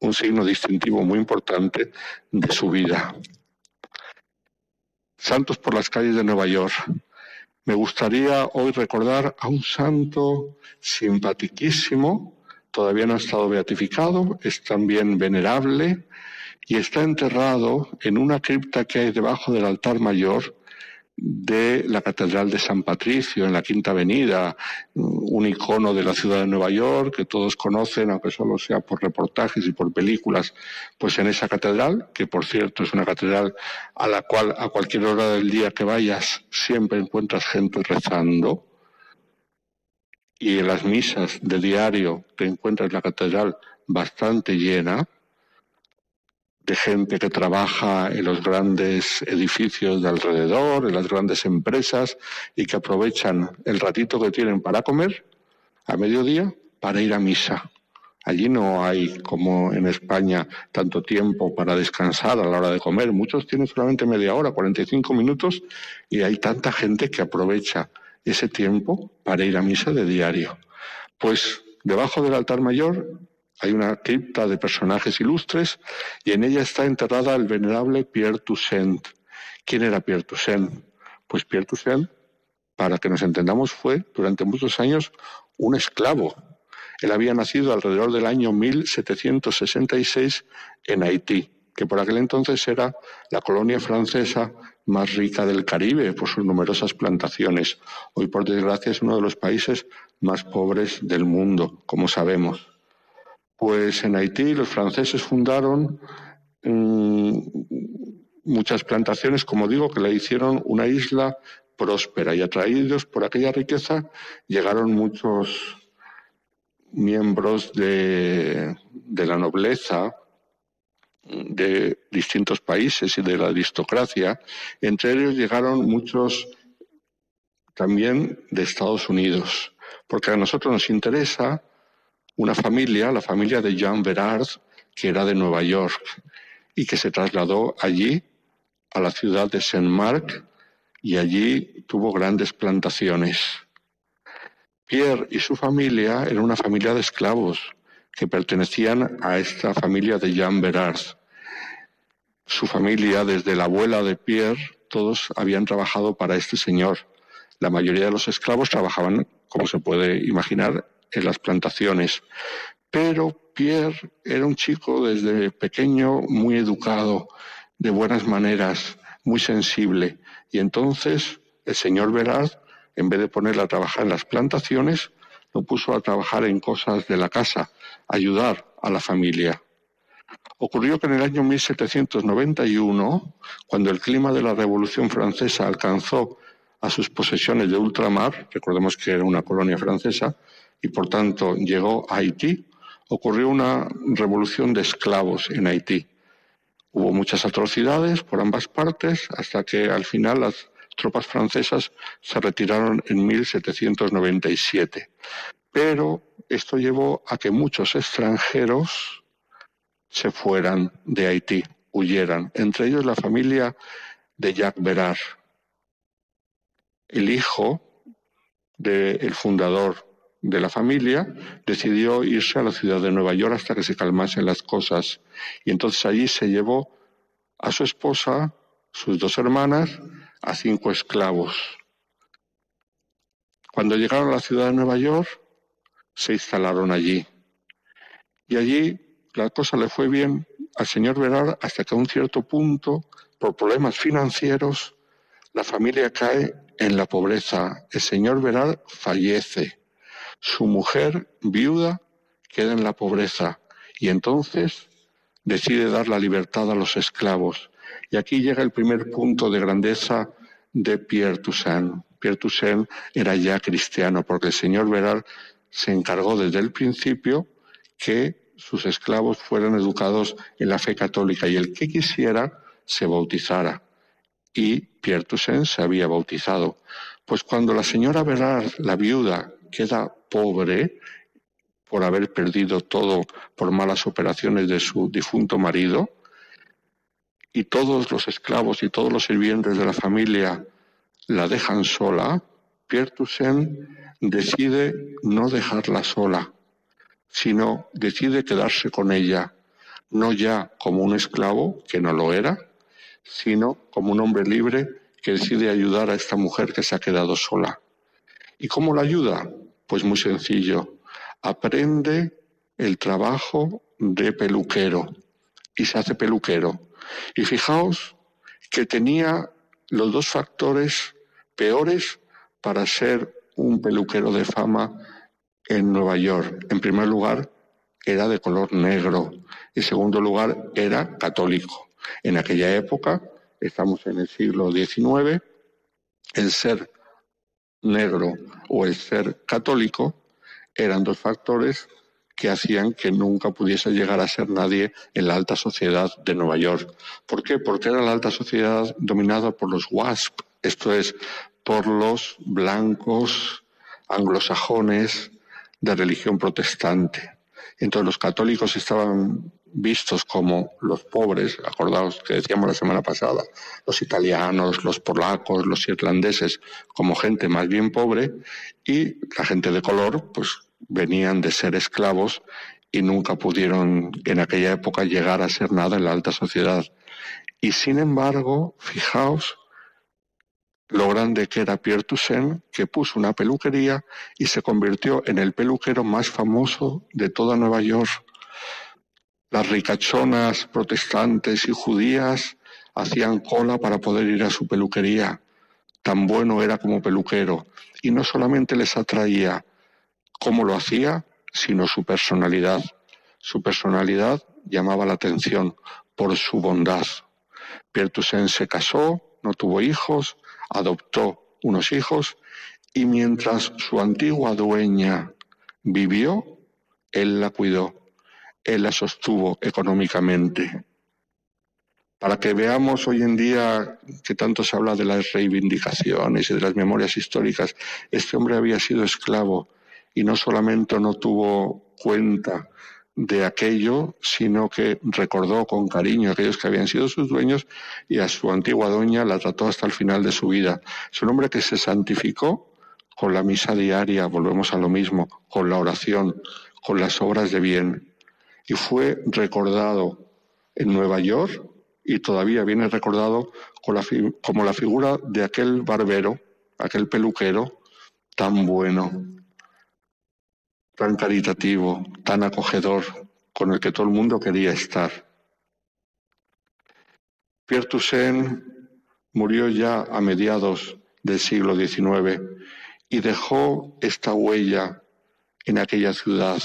un signo distintivo muy importante de su vida. Santos por las calles de Nueva York. Me gustaría hoy recordar a un santo simpaticísimo, todavía no ha estado beatificado, es también venerable y está enterrado en una cripta que hay debajo del altar mayor de la Catedral de San Patricio en la Quinta Avenida, un icono de la ciudad de Nueva York que todos conocen, aunque solo sea por reportajes y por películas, pues en esa catedral, que por cierto es una catedral a la cual a cualquier hora del día que vayas siempre encuentras gente rezando, y en las misas de diario te encuentras la catedral bastante llena, de gente que trabaja en los grandes edificios de alrededor, en las grandes empresas y que aprovechan el ratito que tienen para comer a mediodía para ir a misa. Allí no hay, como en España, tanto tiempo para descansar a la hora de comer. Muchos tienen solamente media hora, 45 minutos, y hay tanta gente que aprovecha ese tiempo para ir a misa de diario. Pues debajo del altar mayor hay una cripta de personajes ilustres y en ella está enterrada el venerable Pierre Toussaint. ¿Quién era Pierre Toussaint? Pues Pierre Toussaint, para que nos entendamos, fue durante muchos años un esclavo. Él había nacido alrededor del año 1766 en Haití, que por aquel entonces era la colonia francesa más rica del Caribe por sus numerosas plantaciones. Hoy, por desgracia, es uno de los países más pobres del mundo, como sabemos. Pues en Haití los franceses fundaron mm, muchas plantaciones, como digo, que le hicieron una isla próspera y atraídos por aquella riqueza llegaron muchos miembros de, de la nobleza de distintos países y de la aristocracia. Entre ellos llegaron muchos también de Estados Unidos, porque a nosotros nos interesa una familia, la familia de Jean Berard, que era de Nueva York y que se trasladó allí a la ciudad de Saint-Marc y allí tuvo grandes plantaciones. Pierre y su familia eran una familia de esclavos que pertenecían a esta familia de Jean Berard. Su familia, desde la abuela de Pierre, todos habían trabajado para este señor. La mayoría de los esclavos trabajaban, como se puede imaginar, en las plantaciones. Pero Pierre era un chico desde pequeño muy educado, de buenas maneras, muy sensible. Y entonces el señor Berard, en vez de ponerle a trabajar en las plantaciones, lo puso a trabajar en cosas de la casa, ayudar a la familia. Ocurrió que en el año 1791, cuando el clima de la Revolución Francesa alcanzó a sus posesiones de ultramar, recordemos que era una colonia francesa, y por tanto llegó a Haití, ocurrió una revolución de esclavos en Haití. Hubo muchas atrocidades por ambas partes hasta que al final las tropas francesas se retiraron en 1797. Pero esto llevó a que muchos extranjeros se fueran de Haití, huyeran, entre ellos la familia de Jacques Berard, el hijo del fundador de la familia, decidió irse a la ciudad de Nueva York hasta que se calmasen las cosas. Y entonces allí se llevó a su esposa, sus dos hermanas, a cinco esclavos. Cuando llegaron a la ciudad de Nueva York, se instalaron allí. Y allí la cosa le fue bien al señor Berard hasta que a un cierto punto, por problemas financieros, la familia cae en la pobreza. El señor Berard fallece. Su mujer, viuda, queda en la pobreza y entonces decide dar la libertad a los esclavos. Y aquí llega el primer punto de grandeza de Pierre Toussaint. Pierre Toussaint era ya cristiano porque el señor Berard se encargó desde el principio que sus esclavos fueran educados en la fe católica y el que quisiera se bautizara. Y Pierre Toussaint se había bautizado. Pues cuando la señora Berard, la viuda, queda pobre por haber perdido todo por malas operaciones de su difunto marido, y todos los esclavos y todos los sirvientes de la familia la dejan sola, Pierre Toussaint decide no dejarla sola, sino decide quedarse con ella, no ya como un esclavo, que no lo era, sino como un hombre libre que decide ayudar a esta mujer que se ha quedado sola. ¿Y cómo la ayuda? Pues muy sencillo. Aprende el trabajo de peluquero y se hace peluquero. Y fijaos que tenía los dos factores peores para ser un peluquero de fama en Nueva York. En primer lugar, era de color negro. En segundo lugar, era católico. En aquella época, estamos en el siglo XIX, el ser negro o el ser católico eran dos factores que hacían que nunca pudiese llegar a ser nadie en la alta sociedad de Nueva York. ¿Por qué? Porque era la alta sociedad dominada por los WASP, esto es, por los blancos anglosajones de religión protestante. Entonces los católicos estaban vistos como los pobres, acordaos que decíamos la semana pasada, los italianos, los polacos, los irlandeses, como gente más bien pobre, y la gente de color, pues venían de ser esclavos y nunca pudieron en aquella época llegar a ser nada en la alta sociedad. Y sin embargo, fijaos lo grande que era Pierre Toussaint, que puso una peluquería y se convirtió en el peluquero más famoso de toda Nueva York. Las ricachonas protestantes y judías hacían cola para poder ir a su peluquería. Tan bueno era como peluquero. Y no solamente les atraía cómo lo hacía, sino su personalidad. Su personalidad llamaba la atención por su bondad. Pierre se casó, no tuvo hijos, adoptó unos hijos y mientras su antigua dueña vivió, él la cuidó, él la sostuvo económicamente. Para que veamos hoy en día que tanto se habla de las reivindicaciones y de las memorias históricas, este hombre había sido esclavo y no solamente no tuvo cuenta de aquello, sino que recordó con cariño a aquellos que habían sido sus dueños y a su antigua doña la trató hasta el final de su vida. Es un hombre que se santificó con la misa diaria, volvemos a lo mismo, con la oración, con las obras de bien. Y fue recordado en Nueva York y todavía viene recordado como la figura de aquel barbero, aquel peluquero tan bueno, tan caritativo, tan acogedor, con el que todo el mundo quería estar. Pierre Toussaint murió ya a mediados del siglo XIX y dejó esta huella en aquella ciudad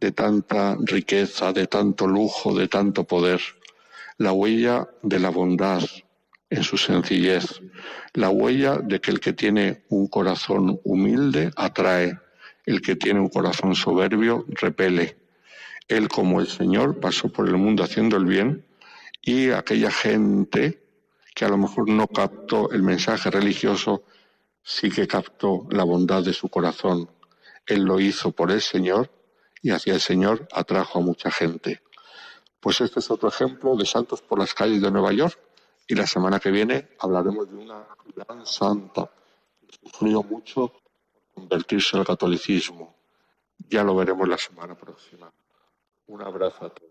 de tanta riqueza, de tanto lujo, de tanto poder, la huella de la bondad en su sencillez, la huella de que el que tiene un corazón humilde atrae, el que tiene un corazón soberbio repele. Él, como el Señor, pasó por el mundo haciendo el bien y aquella gente que a lo mejor no captó el mensaje religioso, sí que captó la bondad de su corazón. Él lo hizo por el Señor y hacia el Señor atrajo a mucha gente. Pues este es otro ejemplo de saltos por las calles de Nueva York y la semana que viene hablaremos de una gran santa que sufrió mucho convertirse al catolicismo. Ya lo veremos la semana próxima. Un abrazo a todos.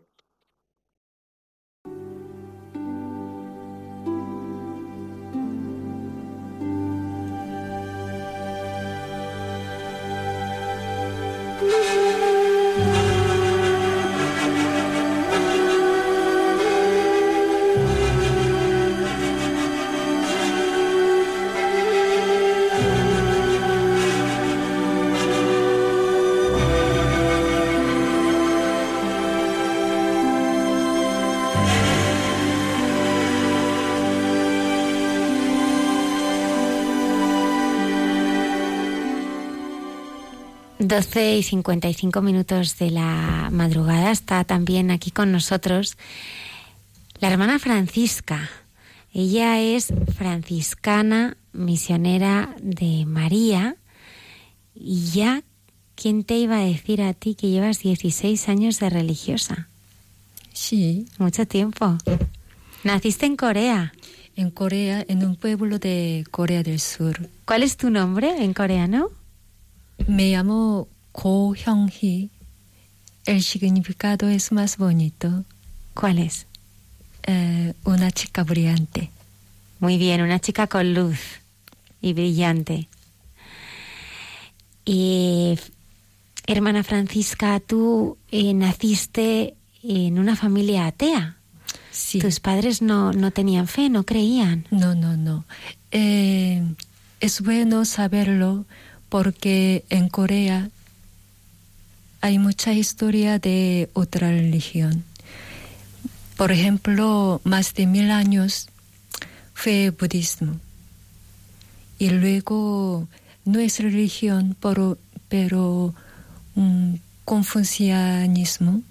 Doce y 55 minutos de la madrugada está también aquí con nosotros la hermana Francisca. Ella es franciscana, misionera de María. Y ya, ¿quién te iba a decir a ti que llevas 16 años de religiosa? Sí. Mucho tiempo. Naciste en Corea. En Corea, en un pueblo de Corea del Sur. ¿Cuál es tu nombre en coreano? Me llamo Ko Hyung-hee. El significado es más bonito. ¿Cuál es? Eh, una chica brillante. Muy bien, una chica con luz y brillante. Y Hermana Francisca, tú eh, naciste en una familia atea. Sí. Tus padres no, no tenían fe, no creían. No, no, no. Eh, es bueno saberlo porque en Corea hay mucha historia de otra religión. Por ejemplo, más de mil años fue budismo. Y luego no es religión, pero, pero un confucianismo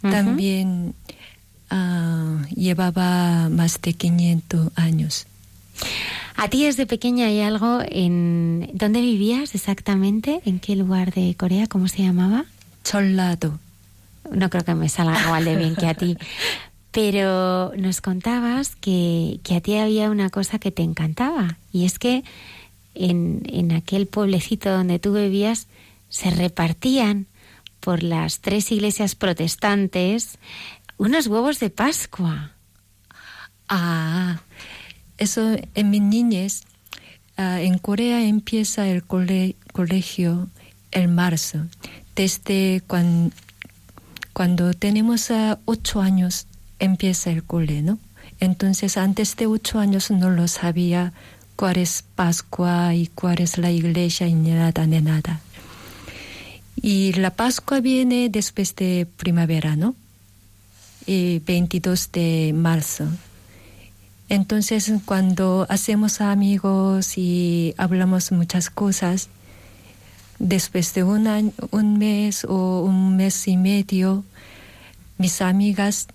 también ah, llevaba más de 500 años. ¿A ti desde pequeña hay algo en... ¿Dónde vivías exactamente? ¿En qué lugar de Corea? ¿Cómo se llamaba? Cholado. No creo que me salga igual de bien que a ti. Pero nos contabas que, que a ti había una cosa que te encantaba. Y es que en, en aquel pueblecito donde tú vivías se repartían por las tres iglesias protestantes unos huevos de Pascua. Ah, eso en mi niñez, ah, en Corea empieza el cole- colegio en marzo. Desde cuan- cuando tenemos ah, ocho años empieza el cole, ¿no? Entonces antes de ocho años no lo sabía cuál es Pascua y cuál es la iglesia y nada, ni nada. Y la Pascua viene después de primavera, ¿no? Y 22 de marzo. Entonces, cuando hacemos amigos y hablamos muchas cosas, después de un, año- un mes o un mes y medio, mis amigas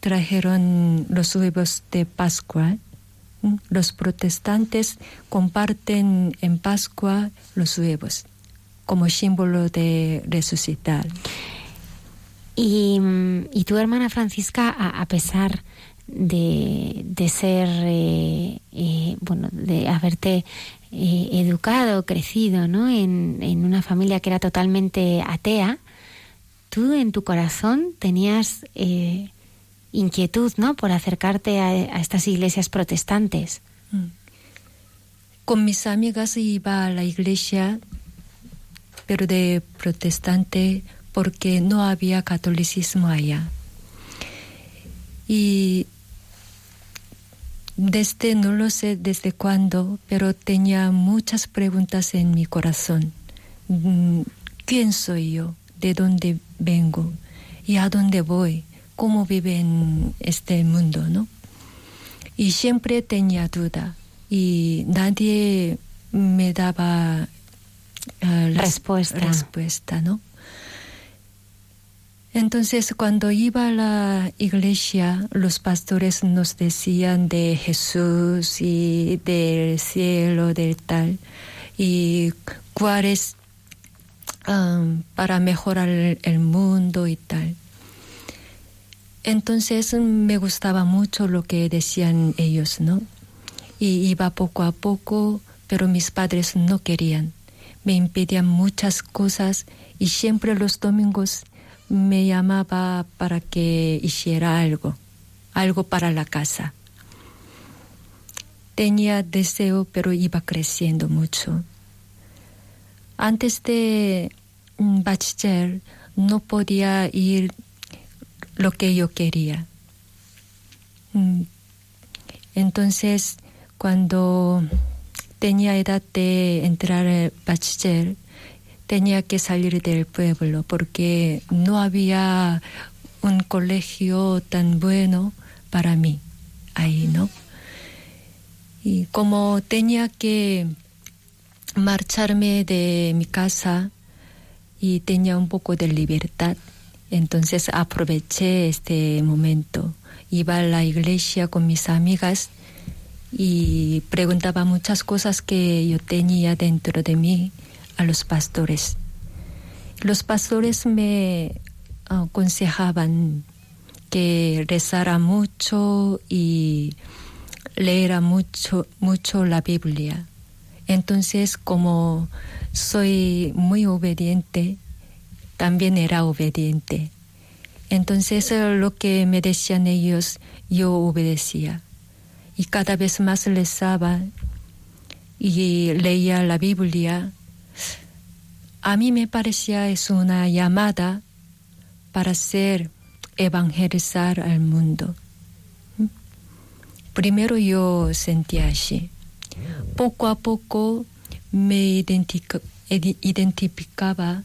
trajeron los huevos de Pascua. Los protestantes comparten en Pascua los huevos como símbolo de resucitar. Y, mm, y tu hermana Francisca, a, a pesar de, de ser, eh, eh, bueno, de haberte eh, educado, crecido, ¿no? En, en una familia que era totalmente atea, tú en tu corazón tenías inquietud, ¿no? Por acercarte a, estas iglesias protestantes. Con mis amigas iba a la iglesia, pero de protestante, porque no había catolicismo allá. Y desde, no lo sé desde cuándo, pero tenía muchas preguntas en mi corazón. Mm, ¿Quién soy yo? ¿De dónde vengo? ¿Y a dónde voy? ¿Cómo vive en este mundo? ¿no? Y siempre tenía duda y nadie me daba las- Respuesta. respuesta, ¿no? Entonces, cuando iba a la iglesia, los pastores nos decían de Jesús y del cielo, del tal, y cuáles um, para mejorar el, mundo y tal. Entonces me gustaba mucho lo que decían ellos, ¿no? Y iba poco a poco, pero mis padres no querían. Me impedían muchas cosas y siempre los domingos me llamaba para que hiciera algo, algo para la casa. Tenía deseo, pero iba creciendo mucho. Antes de bachiller no podía ir lo que yo quería. Mm, Entonces, cuando tenía edad de entrar al bachiller, tenía que salir del pueblo porque no había un colegio tan bueno para mí ahí, ¿no? Y como tenía que marcharme de mi casa y tenía un poco de libertad, entonces aproveché este momento. Iba a la iglesia con mis amigas y preguntaba muchas cosas que yo tenía dentro de mí a los pastores. Los pastores me aconsejaban que rezara mucho y leera mucho, mucho la Biblia. Entonces, como soy muy obediente, también era obediente. Entonces, lo que me decían ellos, yo obedecía. Y cada vez más rezaba y leía la Biblia a mí me parecía es una llamada para ser evangelizar al mundo. Primero yo sentía así. Poco a poco me identificaba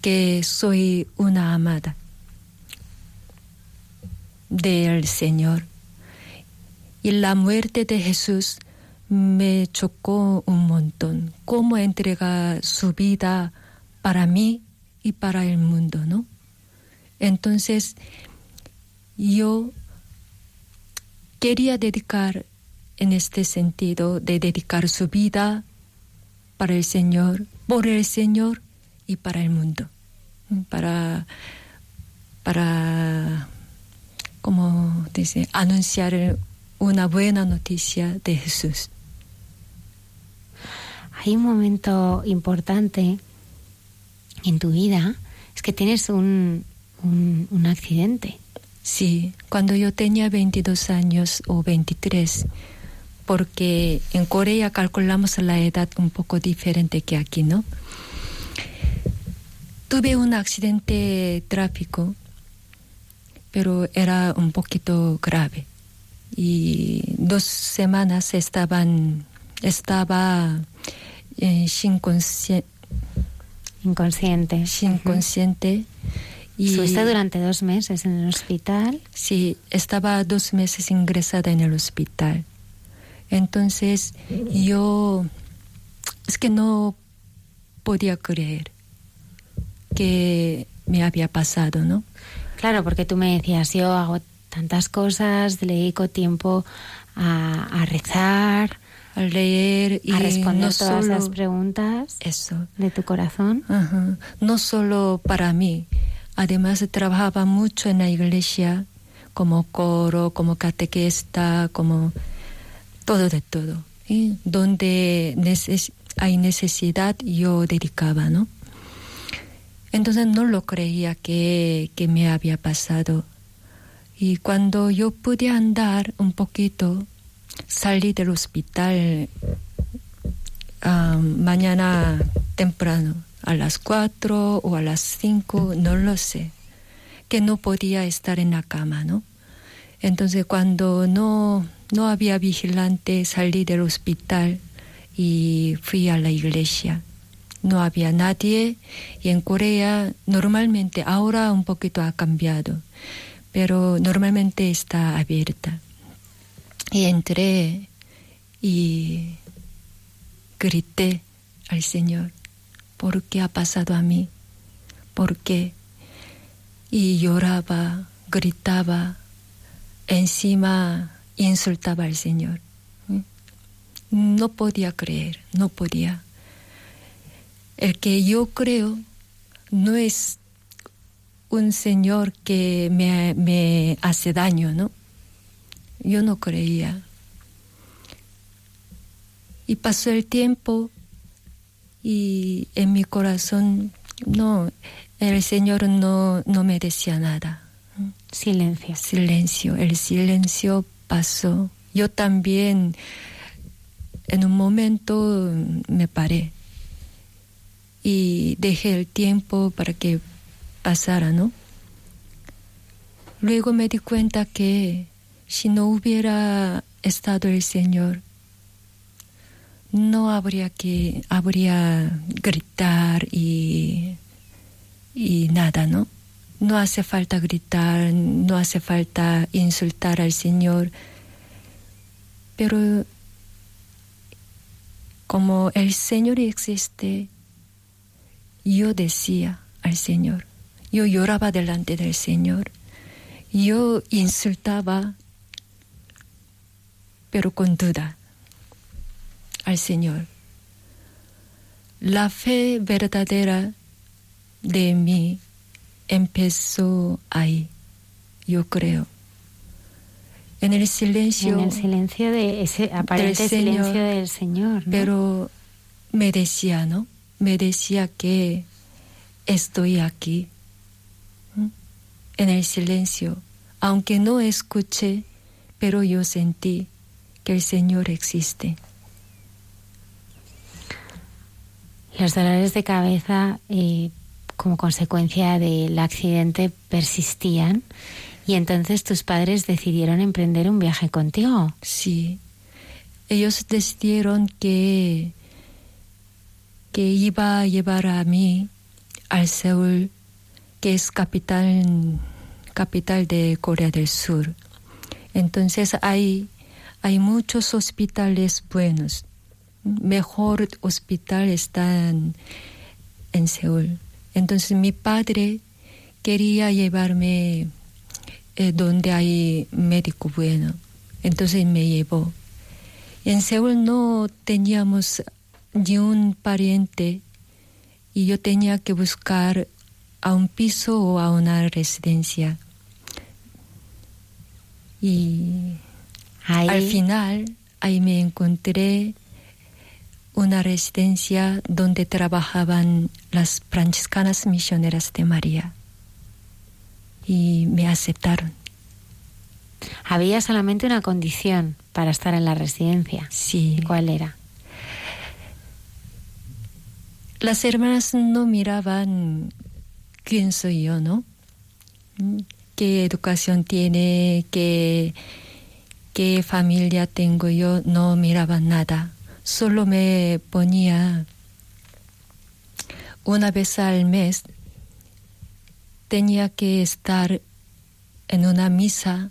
que soy una amada del Señor. Y la muerte de Jesús me chocó un montón. Cómo entrega su vida para mí y para el mundo, ¿no? Entonces, yo quería dedicar en este sentido de dedicar su vida para el Señor, por el Señor y para el mundo, para, para como dice, anunciar una buena noticia de Jesús. Hay un momento importante en tu vida, es que tienes un, un, accidente. Sí, cuando yo tenía 22 años o 23, porque en Corea calculamos la edad un poco diferente que aquí, ¿no? Tuve un accidente de tráfico, pero era un poquito grave. Y dos semanas estaban, estaba eh, sin inconsciente. Sin consciente. Y Estuviste durante dos meses en el hospital. Sí, estaba dos meses ingresada en el hospital. Entonces yo es que no podía creer que me había pasado, ¿no? Claro, porque tú me decías, yo hago tantas cosas, le dedico tiempo a, rezar, a leer y a responder todas las preguntas eso. de tu corazón. No solo para mí, Además trabajaba mucho en la iglesia como coro, como catequista, como todo de todo. Y donde hay necesidad yo dedicaba, ¿no? Entonces no lo creía que, que me había pasado. Y cuando yo pude andar un poquito, salí del hospital ah, mañana temprano a las cuatro o a las cinco, no lo sé, que no podía estar en la cama, ¿no? Entonces cuando no, no había vigilante salí del hospital y fui a la iglesia. No había nadie y en Corea normalmente, ahora un poquito ha cambiado, pero normalmente está abierta. Y entré y grité al Señor. ¿por qué ha pasado a mí? ¿Por qué? Y lloraba, gritaba, encima insultaba al Señor. No podía creer, no podía. El que yo creo no es un Señor que me, me hace daño, ¿no? Yo no creía. Y pasó el tiempo y en mi corazón no, el Señor no, no me decía nada. Silencio. Silencio, el silencio pasó. Yo también en un momento me paré y dejé el tiempo para que pasara, ¿no? Luego me di cuenta que si no hubiera estado el Señor, no habría que habría gritar y, y nada, ¿no? No hace falta gritar, no hace falta insultar al Señor, pero como el Señor existe, yo decía al Señor, yo lloraba delante del Señor, yo insultaba, pero con duda al Señor. La fe verdadera de mí empezó ahí, yo creo. En el silencio. En el silencio de ese aparente silencio del Señor. Pero me decía, ¿no? Me decía que estoy aquí. En el silencio. Aunque no escuché, pero yo sentí que el Señor existe. Los dolores de cabeza eh, como consecuencia del accidente persistían y entonces tus padres decidieron emprender un viaje contigo. Sí. Ellos decidieron que, que iba a llevar a mí al Seúl, que es capital, capital de Corea del Sur. Entonces hay, hay muchos hospitales buenos. Mejor hospital está en, Seúl. Entonces mi padre quería llevarme eh, donde hay médico bueno. Entonces me llevó. En Seúl no teníamos ni un pariente y yo tenía que buscar a un piso o a una residencia. Y al final ahí me encontré una residencia donde trabajaban las franciscanas misioneras de María y me aceptaron. Había solamente una condición para estar en la residencia. Sí. ¿Cuál era? Las hermanas no miraban quién soy yo, ¿no? ¿Qué educación tiene? ¿Qué, qué familia tengo yo? No miraban nada solo me ponía una vez al mes, tenía que estar en una misa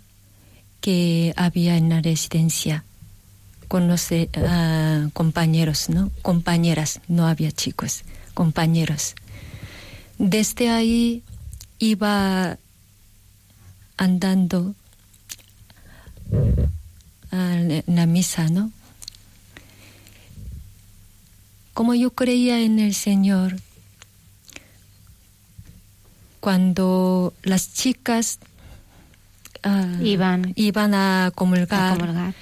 que había en la residencia con los eh, ah, compañeros, ¿no? Compañeras, no había chicos, compañeros. Desde ahí iba andando a la misa, ¿no? como yo creía en el Señor, cuando las chicas uh, iban, iban a comulgar,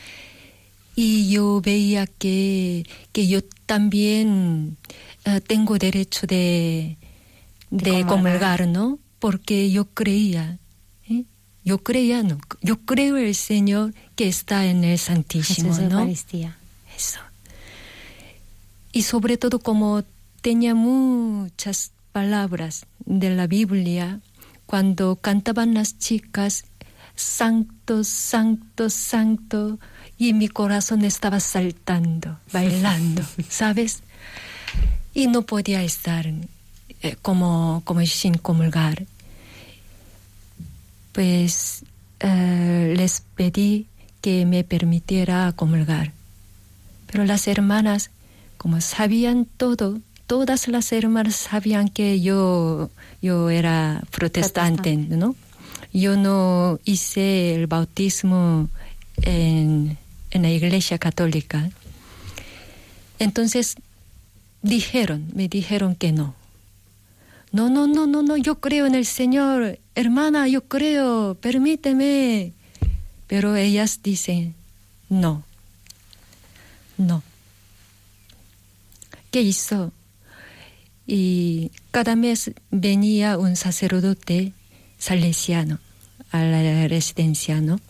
y yo veía que, que yo también uh, tengo derecho de, de, de comulgar, ¿no? Porque yo creía. Yo creía, no, yo creo el Señor que está en el Santísimo, Jesús ¿no? Eucaristía. Eso y sobre todo como tenía muchas palabras de la Biblia, cuando cantaban las chicas, Santo, Santo, Santo, y mi corazón estaba saltando, bailando, ¿sabes? Y no podía estar eh, como, como sin comulgar. Pues eh, les pedí que me permitiera comulgar. Pero las hermanas como sabían todo, todas las hermanas sabían que yo, yo era protestante, ¿no? Yo no hice el bautismo en, en la iglesia católica. Entonces dijeron, me dijeron que no. No, no, no, no, no, yo creo en el Señor. Hermana, yo creo, permíteme. Pero ellas dicen, no, no. ¿Qué hizo? Y cada mes venía un sacerdote salesiano a la residencia, ¿no?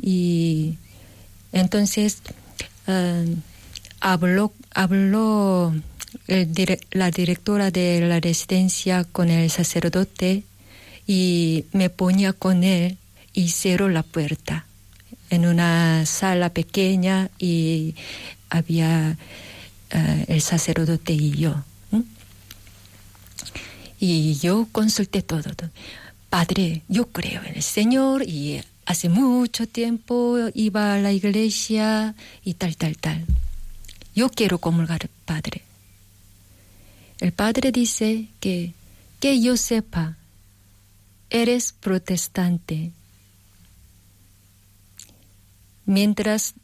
Y entonces uh, habló, habló el, la directora de la residencia con el sacerdote y me ponía con él y cerró la puerta en una sala pequeña y había uh, el sacerdote y yo. Y yo consulté todo, todo. Padre, yo creo en el Señor y hace mucho tiempo iba a la iglesia y tal, tal, tal. Yo quiero comulgar, Padre. El Padre dice que, que yo sepa, eres protestante. Mientras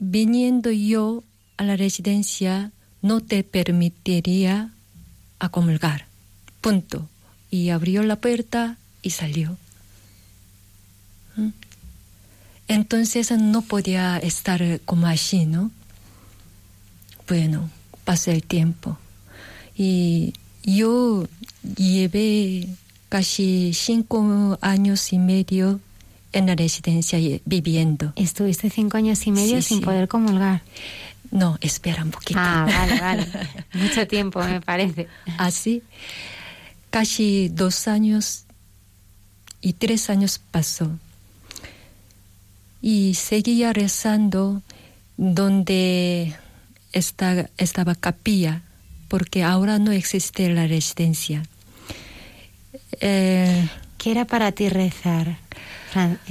viniendo yo a la residencia no te permitiría acomulgar. Punto. Y abrió la puerta y salió. ¿Mm? Entonces no podía estar como así, ¿no? Bueno, pasó el tiempo. Y yo llevé casi cinco años y medio en la residencia viviendo. Estuviste cinco años y medio Sí, sin sí. poder comulgar. No, espera un poquito. Ah, vale, vale. Mucho tiempo, me parece. Así, casi dos años y tres años pasó. Y seguía rezando donde está, estaba capilla, porque ahora no existe la residencia. Eh, ¿Qué era para ti rezar,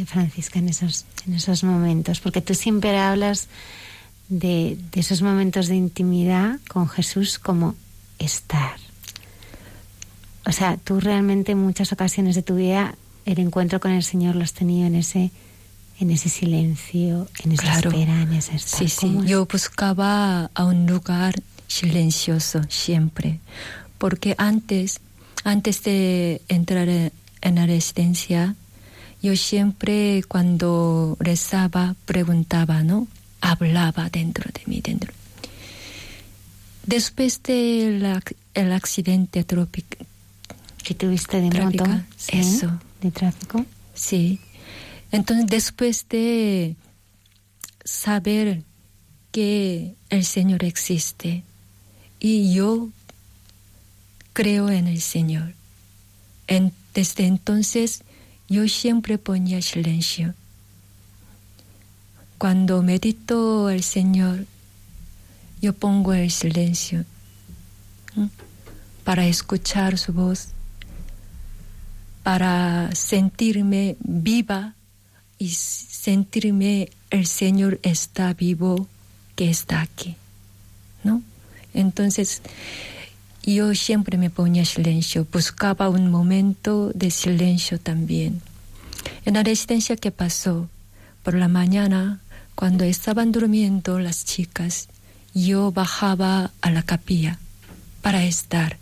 Francisca, en esos, en esos momentos? Porque tú siempre hablas de, de esos momentos de intimidad con Jesús como estar. O sea, tú realmente en muchas ocasiones de tu vida el encuentro con el Señor lo has tenido en ese en ese silencio, en esa espera, en ese estar. Sí, sí. Yo buscaba a un lugar silencioso siempre, porque antes, antes de entrar en, la residencia, yo siempre cuando rezaba preguntaba, ¿no? Hablaba dentro de mí, dentro. Después del el accidente trópico que tuviste de moto, eso, de tráfico, sí. Entonces, después de saber que el Señor existe y yo creo en el Señor, desde entonces yo siempre ponía silencio. Cuando medito al Señor, yo pongo el silencio para escuchar su voz, para sentirme viva y sentirme el Señor está vivo, que está aquí, ¿no? Entonces, yo siempre me ponía silencio, buscaba un momento de silencio también. En la residencia que pasó, por la mañana, cuando estaban durmiendo las chicas, yo bajaba a la capilla para estar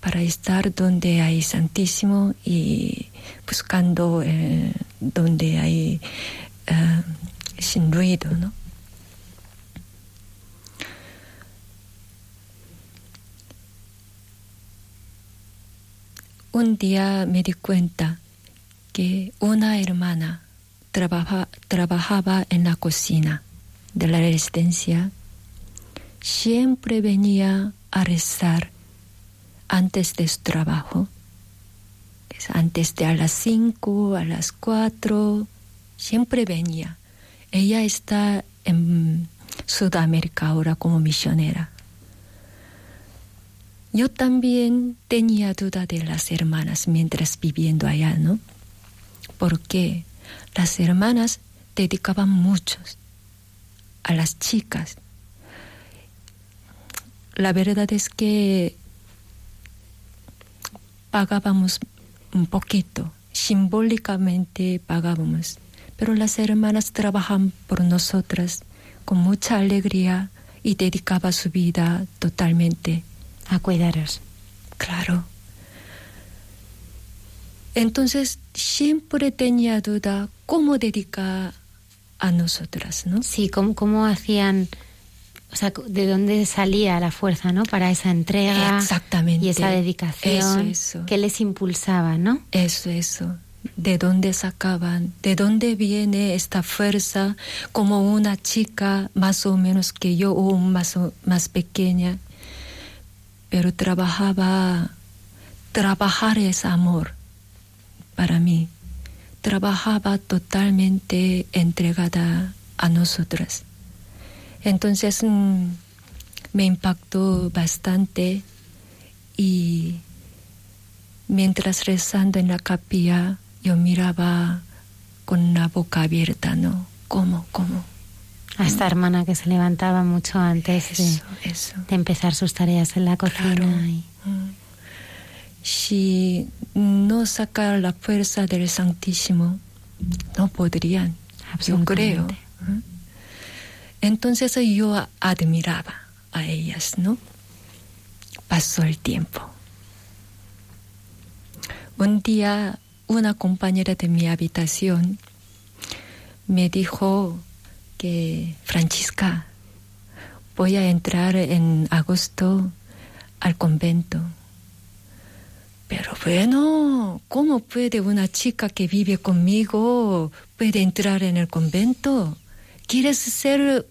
para estar donde hay Santísimo y buscando eh, donde hay eh, sin ruido, ¿no? Un día me di cuenta que una hermana trabajaba en la cocina de la residencia. Siempre venía a rezar antes de su trabajo. Antes de a las 5, a las 4, siempre venía. Ella está en Sudamérica ahora como misionera. Yo también tenía duda de las hermanas mientras viviendo allá, ¿no? Porque las hermanas dedicaban mucho a las chicas. La verdad es que pagábamos un poquito, simbólicamente pagábamos, pero las hermanas trabajan por nosotras con mucha alegría y dedicaba su vida totalmente a cuidaros. Claro. Entonces siempre tenía duda cómo dedicar a nosotras, ¿no? Sí, cómo, cómo hacían o sea, de dónde salía la fuerza, ¿no? Para esa entrega. Exactamente. Y esa dedicación. Eso, Que les impulsaba, ¿no? Eso, eso. ¿De dónde sacaban? ¿De dónde viene esta fuerza como una chica más o menos que yo o más, más pequeña? Pero trabajaba, trabajar es amor para mí. Trabajaba totalmente entregada a nosotras. Entonces mm, me impactó bastante y mientras rezando en la capilla yo miraba con la boca abierta, ¿no? ¿Cómo? ¿Cómo? A esta hermana que se levantaba mucho antes de, empezar sus tareas en la cocina. Mm. Si no sacar la fuerza del Santísimo, no podrían, yo creo. Entonces yo admiraba a ellas, ¿no? Pasó el tiempo. Un día una compañera de mi habitación me dijo que, Francisca, voy a entrar en agosto al convento. Pero bueno, ¿cómo puede una chica que vive conmigo puede entrar en el convento? ¿Quieres ser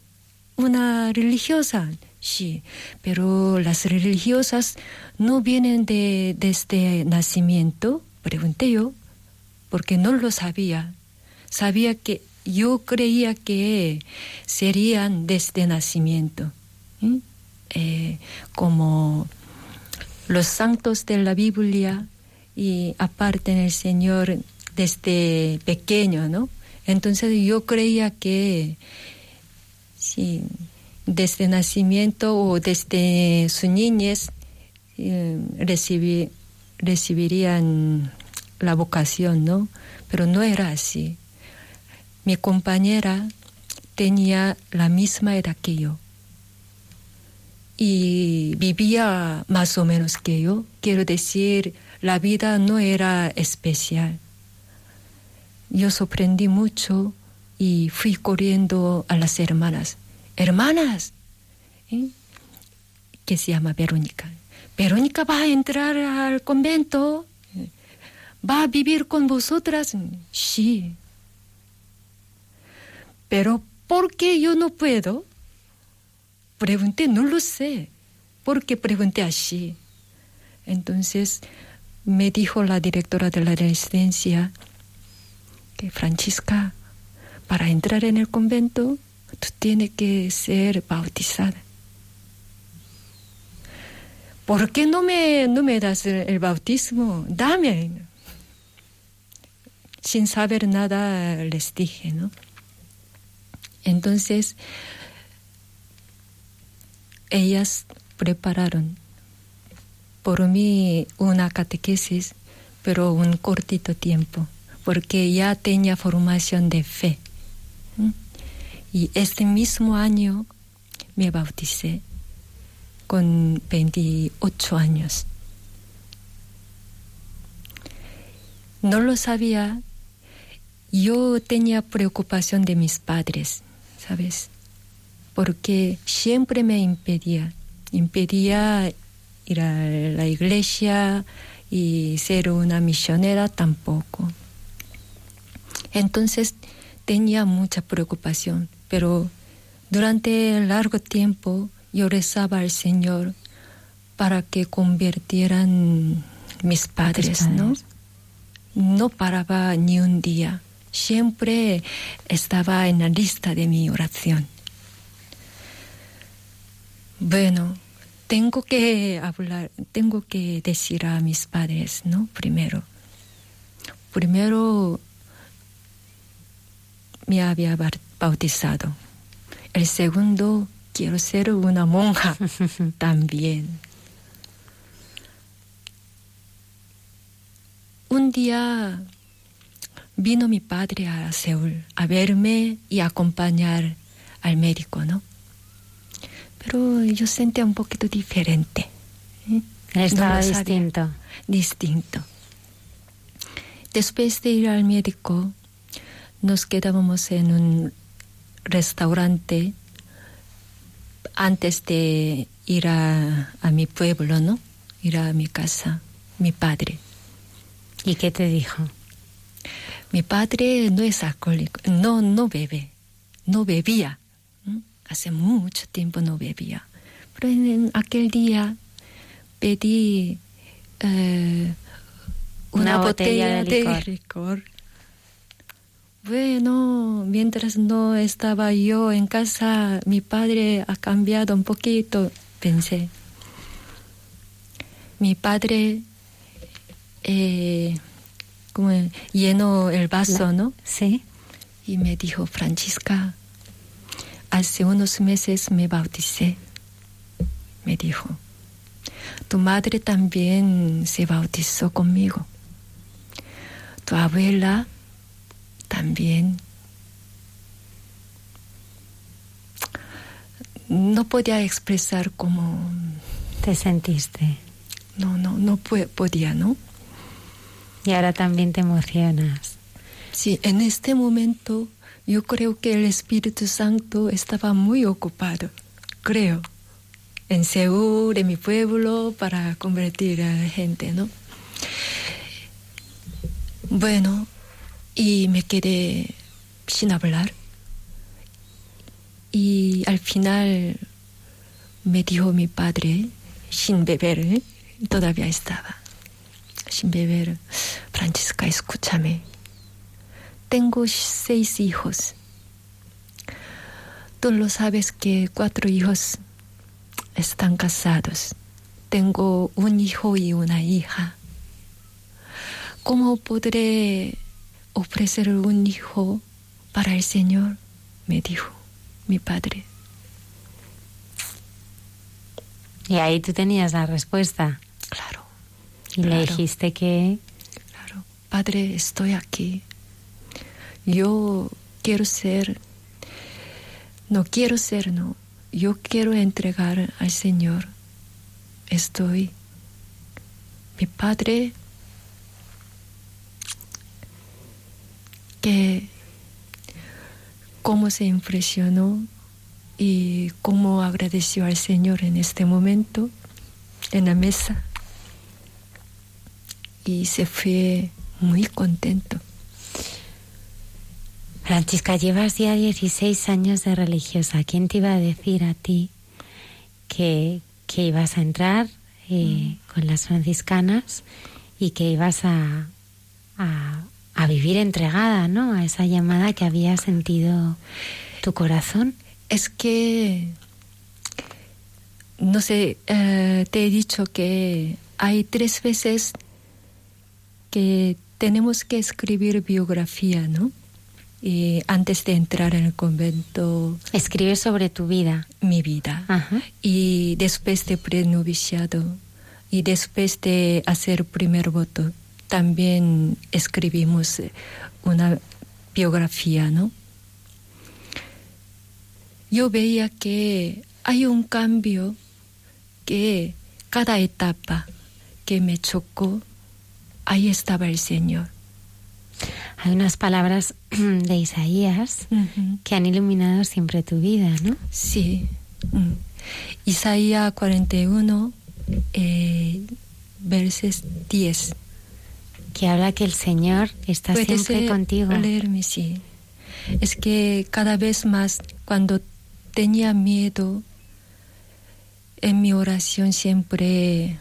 una religiosa. Sí, pero las religiosas no vienen de desde nacimiento, pregunté yo, porque no lo sabía. Sabía que yo creía que serían desde nacimiento, eh, como los santos de la Biblia y aparte en el Señor desde pequeño, ¿no? Entonces yo creía que desde nacimiento o desde su niñez eh, recibirían la vocación, ¿no? Pero no era así. Mi compañera tenía la misma edad que yo y vivía más o menos que yo. Quiero decir, la vida no era especial. Yo sorprendí mucho y fui corriendo a las hermanas. Hermanas, ¿eh? que se llama Verónica. Verónica va a entrar al convento, va a vivir con vosotras. Sí. Pero ¿por qué yo no puedo? Pregunté, no lo sé. ¿Por qué pregunté así? Entonces me dijo la directora de la residencia que Francisca, para entrar en el convento, tú tienes que ser bautizada. ¿Por qué no me, no me das el, bautismo? Dame. Sin saber nada les dije, ¿no? Entonces, ellas prepararon por mí una catequesis, pero un cortito tiempo, porque ya tenía formación de fe. Y este mismo año me bauticé con 28 años. No lo sabía. Yo tenía preocupación de mis padres, ¿sabes? Porque siempre me impedía, impedía ir a la iglesia y ser una misionera tampoco. Entonces tenía mucha preocupación, pero durante largo tiempo yo rezaba al Señor para que convirtieran mis padres, ¿no? No paraba ni un día, siempre estaba en la lista de mi oración. Bueno, tengo que hablar, tengo que decir a mis padres, ¿no? Primero. Primero me había bautizado. El segundo, quiero ser una monja también. Un día vino mi padre a Seúl a verme y acompañar al médico, ¿no? pero yo sentía un poquito diferente. ¿eh? Estaba distinto. Distinto. Después de ir al médico, nos quedábamos en un restaurante antes de ir a, a mi pueblo, ¿no? Ir a mi casa, mi padre. ¿Y qué te dijo? Mi padre no es alcohólico, no, no bebe, no bebía hace mucho tiempo no bebía. Pero en, aquel día pedí eh, una, botella, de, licor. Bueno, mientras no estaba yo en casa, mi padre ha cambiado un poquito, pensé. Mi padre eh, como llenó el vaso, ¿no? Sí. Y me dijo, Francisca, Hace unos meses me bauticé, me dijo. Tu madre también se bautizó conmigo. Tu abuela también. No podía expresar cómo te sentiste. No, no, no podía, ¿no? Y ahora también te emocionas. Sí, en este momento yo creo que el Espíritu Santo estaba muy ocupado, creo, en Seúl, en mi pueblo, para convertir a la gente, ¿no? Bueno, y me quedé sin hablar. Y al final me dijo mi padre, sin beber, ¿eh? todavía estaba, sin beber, Francisca, escúchame, tengo seis hijos. Tú lo sabes que cuatro hijos están casados. Tengo un hijo y una hija. ¿Cómo podré ofrecer un hijo para el Señor? Me dijo mi padre. Y ahí tú tenías la respuesta. Claro. Y le dijiste que... Claro. Padre, estoy aquí. Yo quiero ser... No quiero ser, no. Yo quiero entregar al Señor. Estoy. Mi padre que cómo se impresionó y cómo agradeció al Señor en este momento en la mesa y se fue muy contento. Francisca, llevas ya 16 años de religiosa. ¿Quién te iba a decir a ti que, que ibas a entrar eh, mm. con las franciscanas y que ibas a, a, a, vivir entregada ¿no? a esa llamada que había sentido tu corazón? Es que, no sé, eh, te he dicho que hay tres veces que tenemos que escribir biografía, ¿no? Y antes de entrar en el convento. Escribir sobre tu vida. Mi vida. Y después de prenoviciado y después de hacer primer voto, también escribimos una biografía, ¿no? yo veía que hay un cambio que cada etapa que me chocó, ahí estaba el Señor. Hay unas palabras de Isaías que han iluminado siempre tu vida, ¿no? Sí. Mm. Isaías 41, eh, versos 10. Que habla que el Señor está siempre contigo. leerme, sí. Es que cada vez más cuando tenía miedo, en mi oración siempre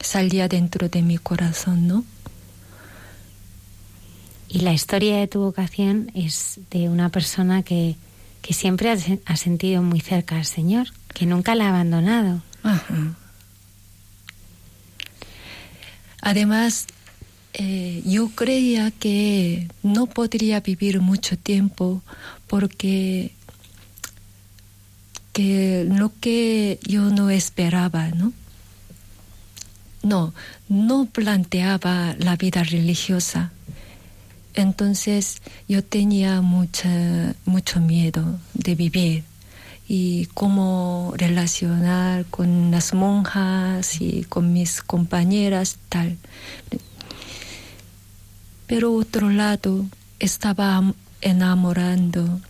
salía dentro de mi corazón, ¿no? Y la historia de tu vocación es de una persona que, que siempre ha, sentido muy cerca al Señor, que nunca la ha abandonado. Además, eh, yo creía que no podría vivir mucho tiempo porque que lo que yo no esperaba, ¿no? No, no planteaba la vida religiosa. Entonces yo tenía mucha, mucho miedo de vivir y cómo relacionar con las monjas y con mis compañeras, tal. Pero otro lado estaba enamorando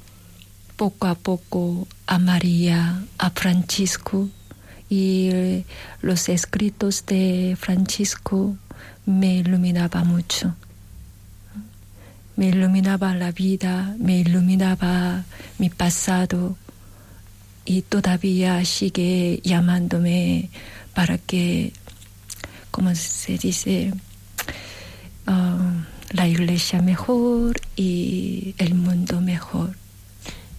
poco a poco a María, a Francisco y los escritos de Francisco me iluminaba mucho. Me iluminaba la vida, me iluminaba mi pasado y todavía sigue llamándome para que, como se dice, ah, la iglesia mejor y el mundo mejor.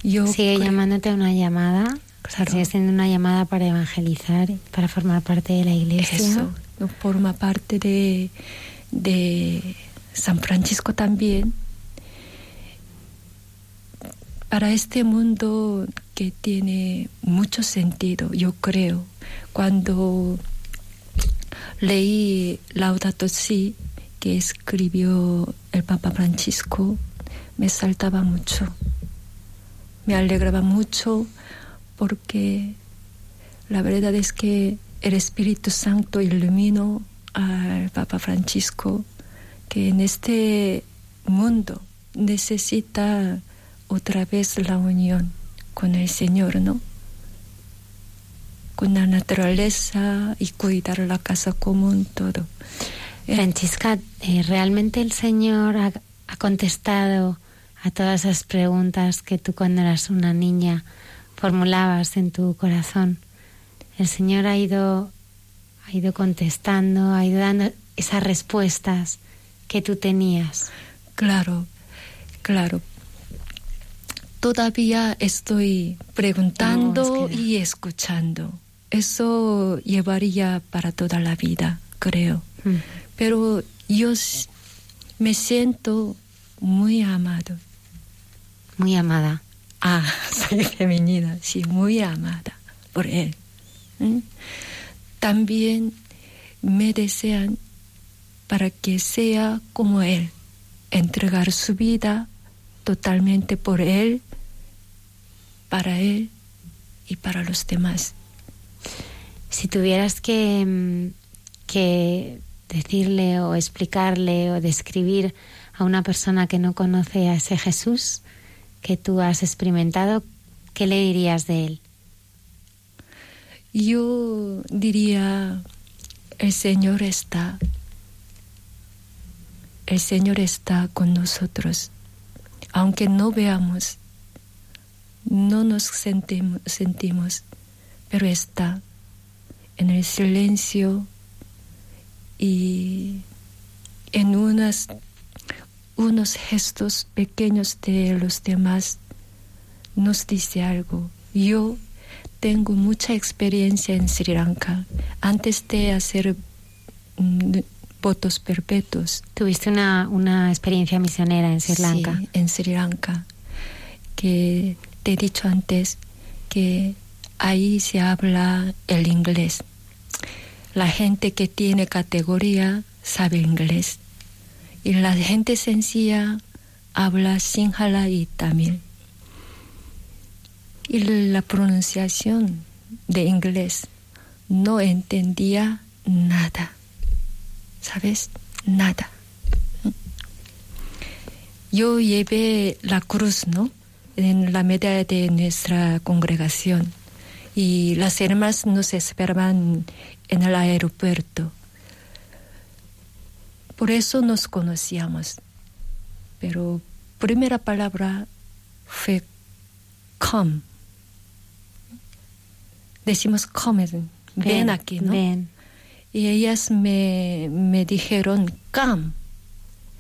Sigue llamándote una llamada, sigue siendo una llamada para evangelizar, para formar parte de la iglesia. Eso, forma parte de, de San Francisco también. Para este mundo que tiene mucho sentido, yo creo, cuando leí Laudato Si, que escribió el Papa Francisco, me saltaba mucho me alegraba mucho porque la verdad es que el Espíritu Santo iluminó al Papa Francisco que en este mundo necesita otra vez la unión con el Señor, ¿no? Con la naturaleza y cuidar la casa común, todo. Francisca, eh, ¿realmente el Señor ha contestado a todas esas preguntas que tú cuando eras una niña formulabas en tu corazón. El Señor ha ido, ha ido contestando, ha ido dando esas respuestas que tú tenías. Claro, claro. Todavía estoy preguntando y escuchando. Eso llevaría para toda la vida, creo. Mm. Pero yo me siento muy amado. Muy amada. Ah, soy femenina, sí, muy amada por él. También me desean para que sea como él, entregar su vida totalmente por él, para él y para los demás. Si tuvieras que, mm, que decirle o explicarle o describir a una persona que no conoce a ese Jesús que tú has experimentado, ¿qué le dirías de él? Yo diría, el Señor está, el Señor está con nosotros, aunque no veamos, no nos sentimos, sentimos pero está en el silencio y en unas, unos gestos pequeños de los demás nos dice algo. Yo tengo mucha experiencia en Sri Lanka. Antes de hacer mm, votos perpetuos. Tuviste una, una, experiencia misionera en Sri Lanka. Sí, en Sri Lanka. Que te he dicho antes que ahí se habla el inglés la gente que tiene categoría sabe inglés y la gente sencilla habla sinhala y tamil. Y la pronunciación de inglés no entendía nada, ¿sabes? Nada. Yo llevé la cruz, ¿no? En la medalla de nuestra congregación y las hermanas nos esperaban en el aeropuerto. Por eso nos conocíamos. Pero primera palabra fue come. Decimos come, ven, aquí, ¿no? Ven. Y ellas me, me dijeron come.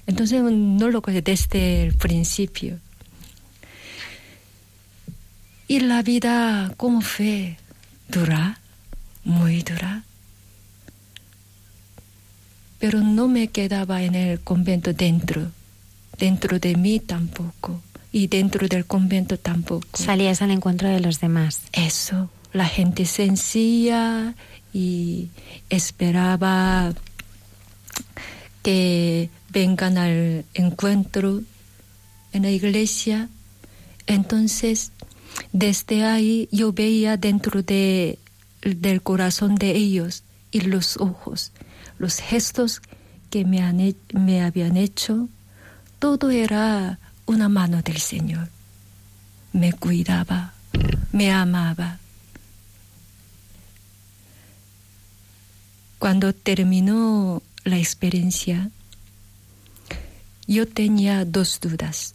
Entonces no lo conté desde el principio. Y la vida, ¿cómo fue? Dura, muy dura. Pero no me quedaba en el convento dentro. Dentro de mí tampoco. Y dentro del convento tampoco. Salías al encuentro de los demás. Eso. La gente sencilla y esperaba que vengan al encuentro en la iglesia. Entonces desde ahí yo veía dentro de, del corazón de ellos y los ojos, los gestos que me, han, habían hecho, todo era una mano del Señor. Me cuidaba, me amaba. Cuando terminó la experiencia, yo tenía dos dudas.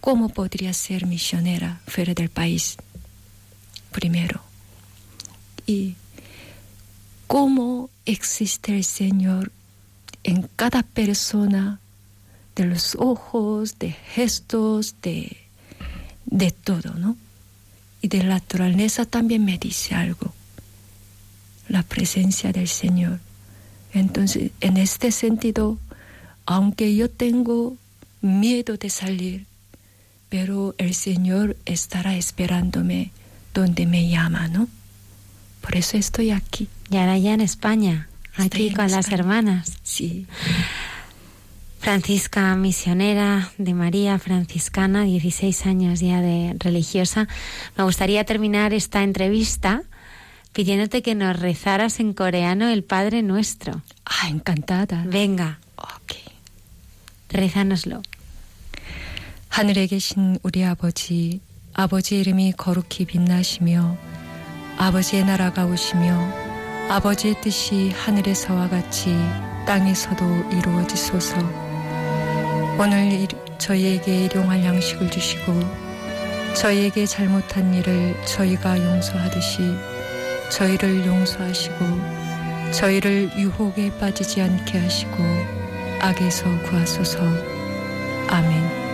¿Cómo podría ser misionera fuera del país? Primero. Y cómo existe el Señor en cada persona, de los ojos, de gestos, de, de todo, ¿no? Y de la naturaleza también me dice algo, la presencia del Señor. Entonces, en este sentido, aunque yo tengo miedo de salir, pero el Señor estará esperándome donde me llama, ¿no? Por eso estoy aquí. Y ahora ya en España, aquí con las hermanas. Sí. Francisca, misionera de María, franciscana, 16 años ya de religiosa. Me gustaría terminar esta entrevista pidiéndote que nos rezaras en coreano el Padre Nuestro. Ah, encantada. Venga. Ok. Rézanoslo. 하늘에 계신 우리 아버지, 아버지 이름이 거룩히 빛나시며 아버지의 나라가 오시며 아버지의 뜻이 하늘에서와 같이 땅에서도 이루어지소서. 오늘 저희에게 일용할 양식을 주시고 저희에게 잘못한 일을 저희가 용서하듯이 저희를 용서하시고 저희를 유혹에 빠지지 않게 하시고 악에서 구하소서. 아멘.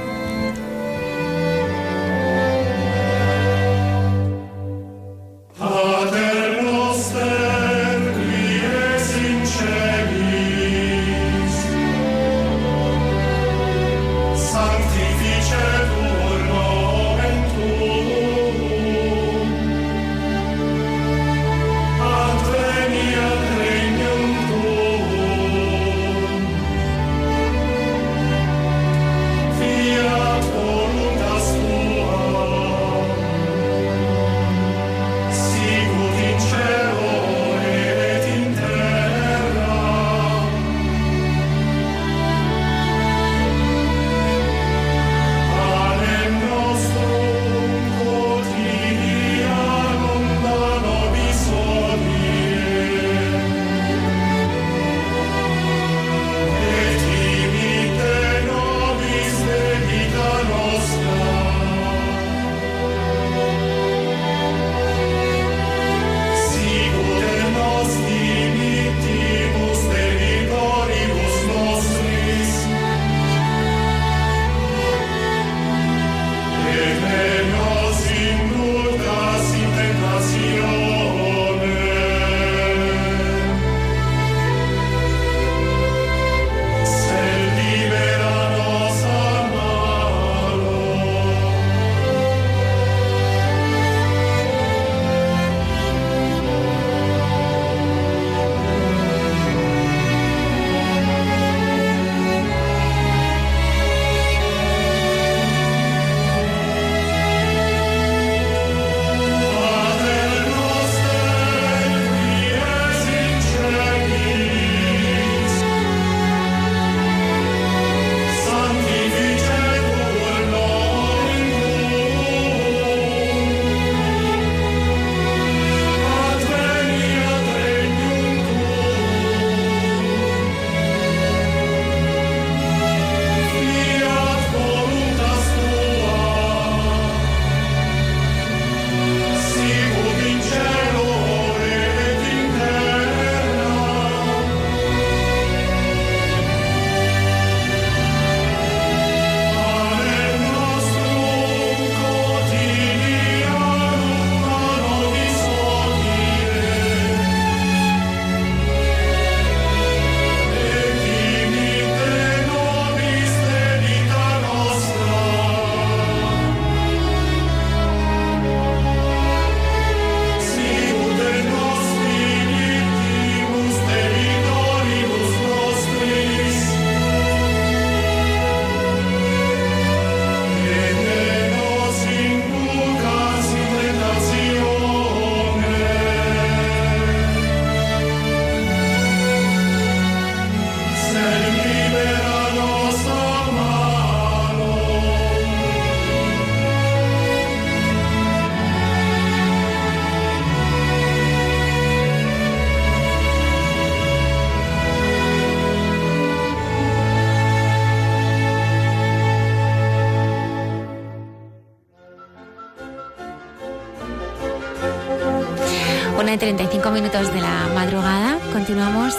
Una y 35 minutos de la madrugada. Continuamos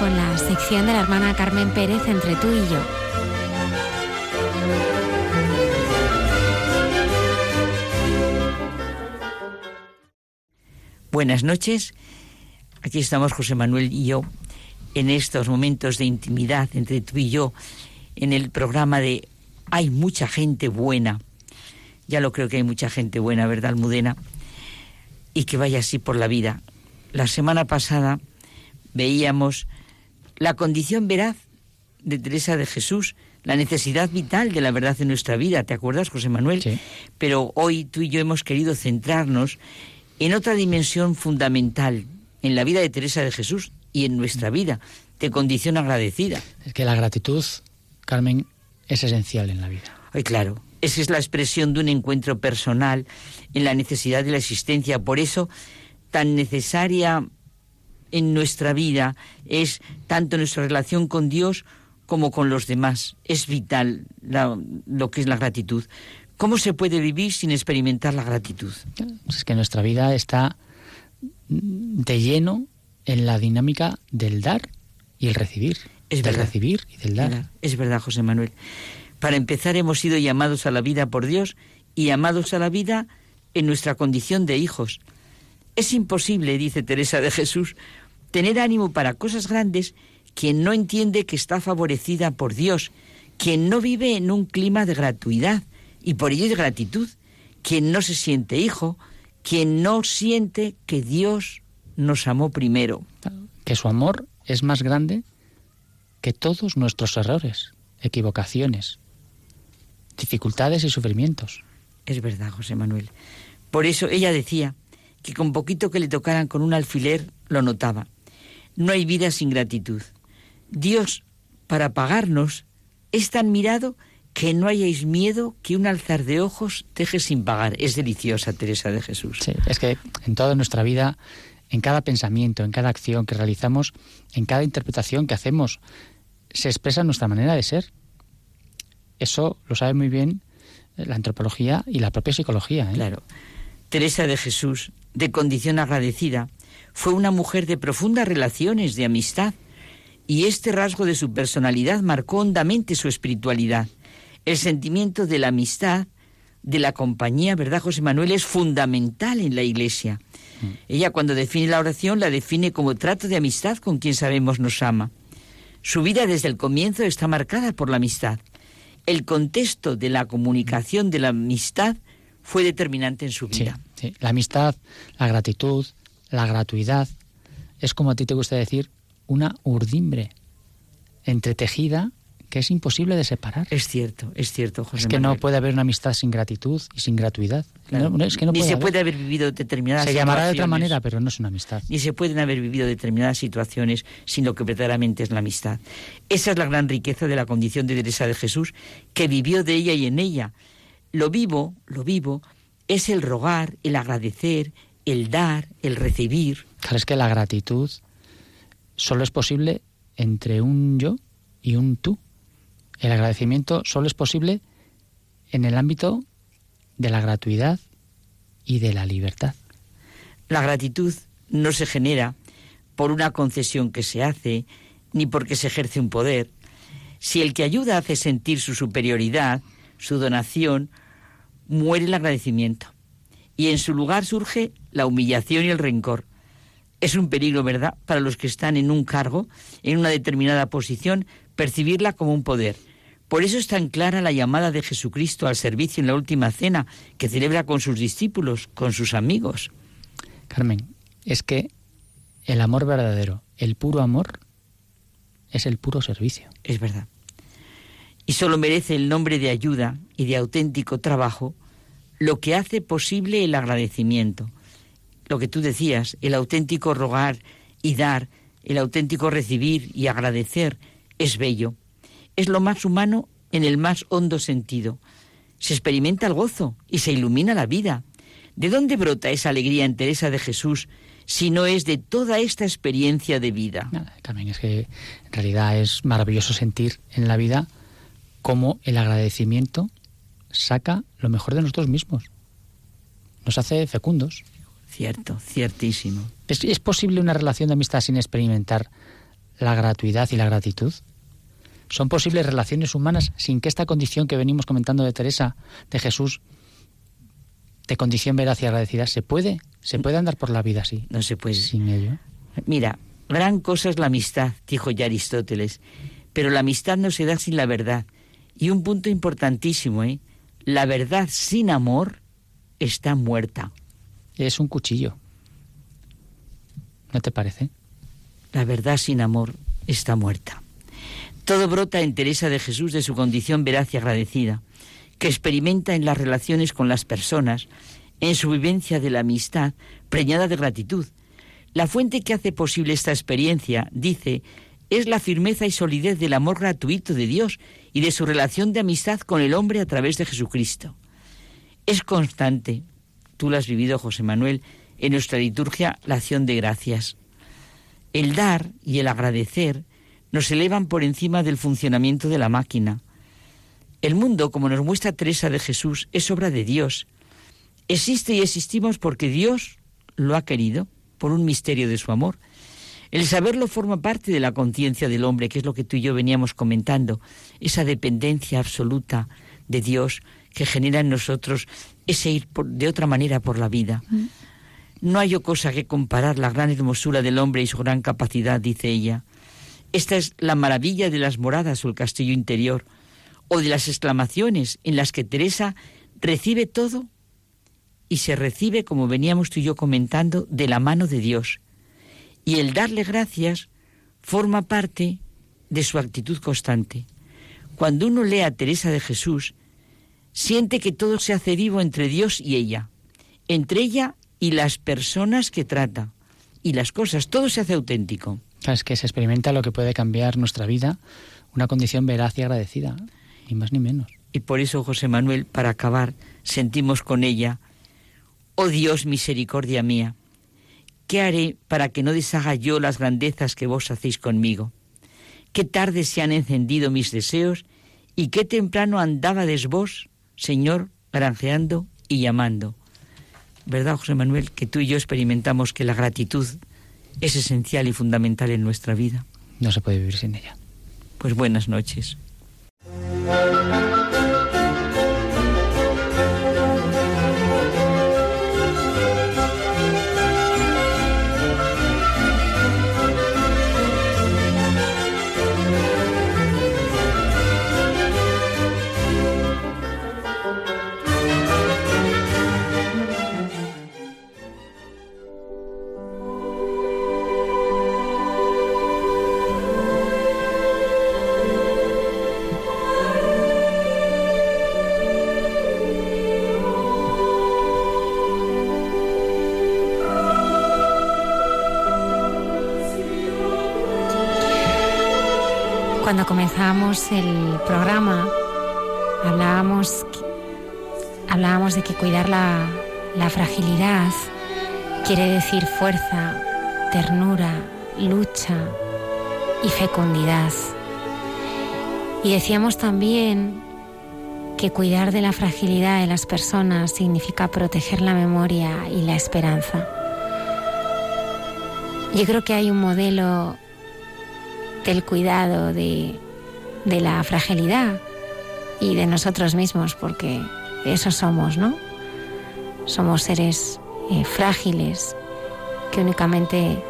con la sección de la hermana Carmen Pérez entre tú y yo. Buenas noches. Aquí estamos José Manuel y yo en estos momentos de intimidad entre tú y yo en el programa de Hay mucha gente buena. Ya lo creo que hay mucha gente buena, ¿verdad, Almudena? Y que vaya así por la vida. La semana pasada veíamos la condición veraz de Teresa de Jesús, la necesidad vital de la verdad en nuestra vida. ¿Te acuerdas, José Manuel? Sí. Pero hoy tú y yo hemos querido centrarnos en otra dimensión fundamental en la vida de Teresa de Jesús y en nuestra vida, de condición agradecida. Es que la gratitud, Carmen, es esencial en la vida. Ay, claro, esa es la expresión de un encuentro personal en la necesidad de la existencia. Por eso, tan necesaria en nuestra vida es tanto nuestra relación con Dios como con los demás. Es vital lo que es la gratitud. ¿Cómo se puede vivir sin experimentar la gratitud? Es que nuestra vida está de lleno en la dinámica del dar y el recibir. Es del verdad. recibir y del dar. Es verdad, José Manuel. Para empezar, hemos sido llamados a la vida por Dios y llamados a la vida en nuestra condición de hijos. Es imposible, dice Teresa de Jesús, tener ánimo para cosas grandes quien no entiende que está favorecida por Dios, quien no vive en un clima de gratuidad y por ello de gratitud, quien no se siente hijo, quien no siente que Dios nos amó primero. Que su amor es más grande que todos nuestros errores, equivocaciones, dificultades y sufrimientos. Es verdad, José Manuel. Por eso ella decía que con poquito que le tocaran con un alfiler lo notaba. No hay vida sin gratitud. Dios, para pagarnos, es tan mirado que no hayáis miedo que un alzar de ojos deje sin pagar. Es deliciosa, Teresa de Jesús. Sí, es que en toda nuestra vida, en cada pensamiento, en cada acción que realizamos, en cada interpretación que hacemos, se expresa nuestra manera de ser. Eso lo sabe muy bien la antropología y la propia psicología. ¿eh? Claro. Teresa de Jesús, de condición agradecida, fue una mujer de profundas relaciones de amistad y este rasgo de su personalidad marcó hondamente su espiritualidad. El sentimiento de la amistad, de la compañía, ¿verdad, José Manuel? Es fundamental en la Iglesia. Mm. Ella cuando define la oración la define como trato de amistad con quien sabemos nos ama. Su vida desde el comienzo está marcada por la amistad. El contexto de la comunicación de la amistad fue determinante en su vida. Sí, sí. La amistad, la gratitud, la gratuidad, es como a ti te gusta decir, una urdimbre entretejida que es imposible de separar. Es cierto, es cierto, José Es que Manuel. no puede haber una amistad sin gratitud y sin gratuidad. Claro. No, es que no Ni puede se haber. puede haber vivido determinadas Se llamará de otra manera, pero no es una amistad. Ni se pueden haber vivido determinadas situaciones sin lo que verdaderamente es la amistad. Esa es la gran riqueza de la condición de Teresa de Jesús, que vivió de ella y en ella. Lo vivo, lo vivo, es el rogar, el agradecer, el dar, el recibir. Claro, es que la gratitud solo es posible entre un yo y un tú. El agradecimiento solo es posible en el ámbito de la gratuidad y de la libertad. La gratitud no se genera por una concesión que se hace, ni porque se ejerce un poder. Si el que ayuda hace sentir su superioridad, su donación, muere el agradecimiento. Y en su lugar surge la humillación y el rencor. Es un peligro, ¿verdad?, para los que están en un cargo, en una determinada posición, percibirla como un poder. Por eso es tan clara la llamada de Jesucristo al servicio en la última cena que celebra con sus discípulos, con sus amigos. Carmen, es que el amor verdadero, el puro amor, es el puro servicio. Es verdad. Y solo merece el nombre de ayuda y de auténtico trabajo lo que hace posible el agradecimiento. Lo que tú decías, el auténtico rogar y dar, el auténtico recibir y agradecer, es bello. Es lo más humano en el más hondo sentido. Se experimenta el gozo y se ilumina la vida. ¿De dónde brota esa alegría en Teresa de Jesús si no es de toda esta experiencia de vida? Carmen, es que en realidad es maravilloso sentir en la vida cómo el agradecimiento saca lo mejor de nosotros mismos. Nos hace fecundos. Cierto, ciertísimo. ¿Es, es posible una relación de amistad sin experimentar la gratuidad y la gratitud? ¿Son posibles relaciones humanas sin que esta condición que venimos comentando de Teresa, de Jesús, de condición veraz y agradecida, se puede? ¿Se puede andar por la vida así? No se puede. Sin ello. Mira, gran cosa es la amistad, dijo ya Aristóteles, pero la amistad no se da sin la verdad. Y un punto importantísimo, ¿eh? La verdad sin amor está muerta. Es un cuchillo. ¿No te parece? La verdad sin amor está muerta. Todo brota en Teresa de Jesús de su condición veraz y agradecida, que experimenta en las relaciones con las personas, en su vivencia de la amistad, preñada de gratitud. La fuente que hace posible esta experiencia, dice, es la firmeza y solidez del amor gratuito de Dios y de su relación de amistad con el hombre a través de Jesucristo. Es constante, tú lo has vivido, José Manuel, en nuestra liturgia, la acción de gracias. El dar y el agradecer nos elevan por encima del funcionamiento de la máquina. El mundo, como nos muestra Teresa de Jesús, es obra de Dios. Existe y existimos porque Dios lo ha querido, por un misterio de su amor. El saberlo forma parte de la conciencia del hombre, que es lo que tú y yo veníamos comentando, esa dependencia absoluta de Dios que genera en nosotros ese ir de otra manera por la vida. No hay cosa que comparar la gran hermosura del hombre y su gran capacidad, dice ella. Esta es la maravilla de las moradas o el castillo interior, o de las exclamaciones en las que Teresa recibe todo y se recibe, como veníamos tú y yo comentando, de la mano de Dios. Y el darle gracias forma parte de su actitud constante. Cuando uno lee a Teresa de Jesús, siente que todo se hace vivo entre Dios y ella, entre ella y las personas que trata, y las cosas, todo se hace auténtico. Es que se experimenta lo que puede cambiar nuestra vida, una condición veraz y agradecida ni más ni menos. Y por eso, José Manuel, para acabar, sentimos con ella, oh Dios, misericordia mía, ¿qué haré para que no deshaga yo las grandezas que vos hacéis conmigo? Qué tarde se han encendido mis deseos y qué temprano andabades vos, Señor, granjeando y llamando. ¿Verdad, José Manuel, que tú y yo experimentamos que la gratitud es esencial y fundamental en nuestra vida? No se puede vivir sin ella. Pues buenas noches. Cuando comenzamos el programa hablábamos, hablábamos de que cuidar la, la fragilidad quiere decir fuerza, ternura, lucha y fecundidad. Y decíamos también que cuidar de la fragilidad de las personas significa proteger la memoria y la esperanza. Yo creo que hay un modelo del cuidado de, la fragilidad y de nosotros mismos, porque eso somos, ¿no? Somos seres eh, frágiles que únicamente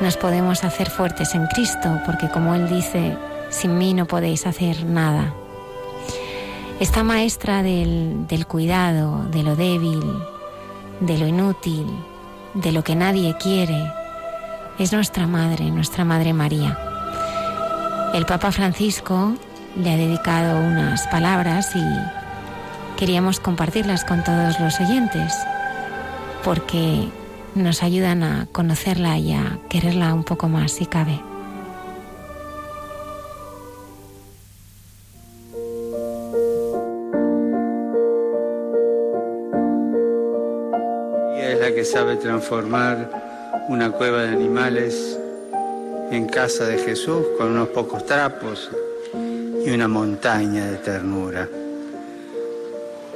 nos podemos hacer fuertes en Cristo, porque como Él dice, sin mí no podéis hacer nada. Esta maestra del, del cuidado, de lo débil, de lo inútil, de lo que nadie quiere, es nuestra Madre, nuestra Madre María. El Papa Francisco le ha dedicado unas palabras y queríamos compartirlas con todos los oyentes porque nos ayudan a conocerla y a quererla un poco más si cabe. es la que sabe transformar una cueva de animales en casa de Jesús con unos pocos trapos y una montaña de ternura.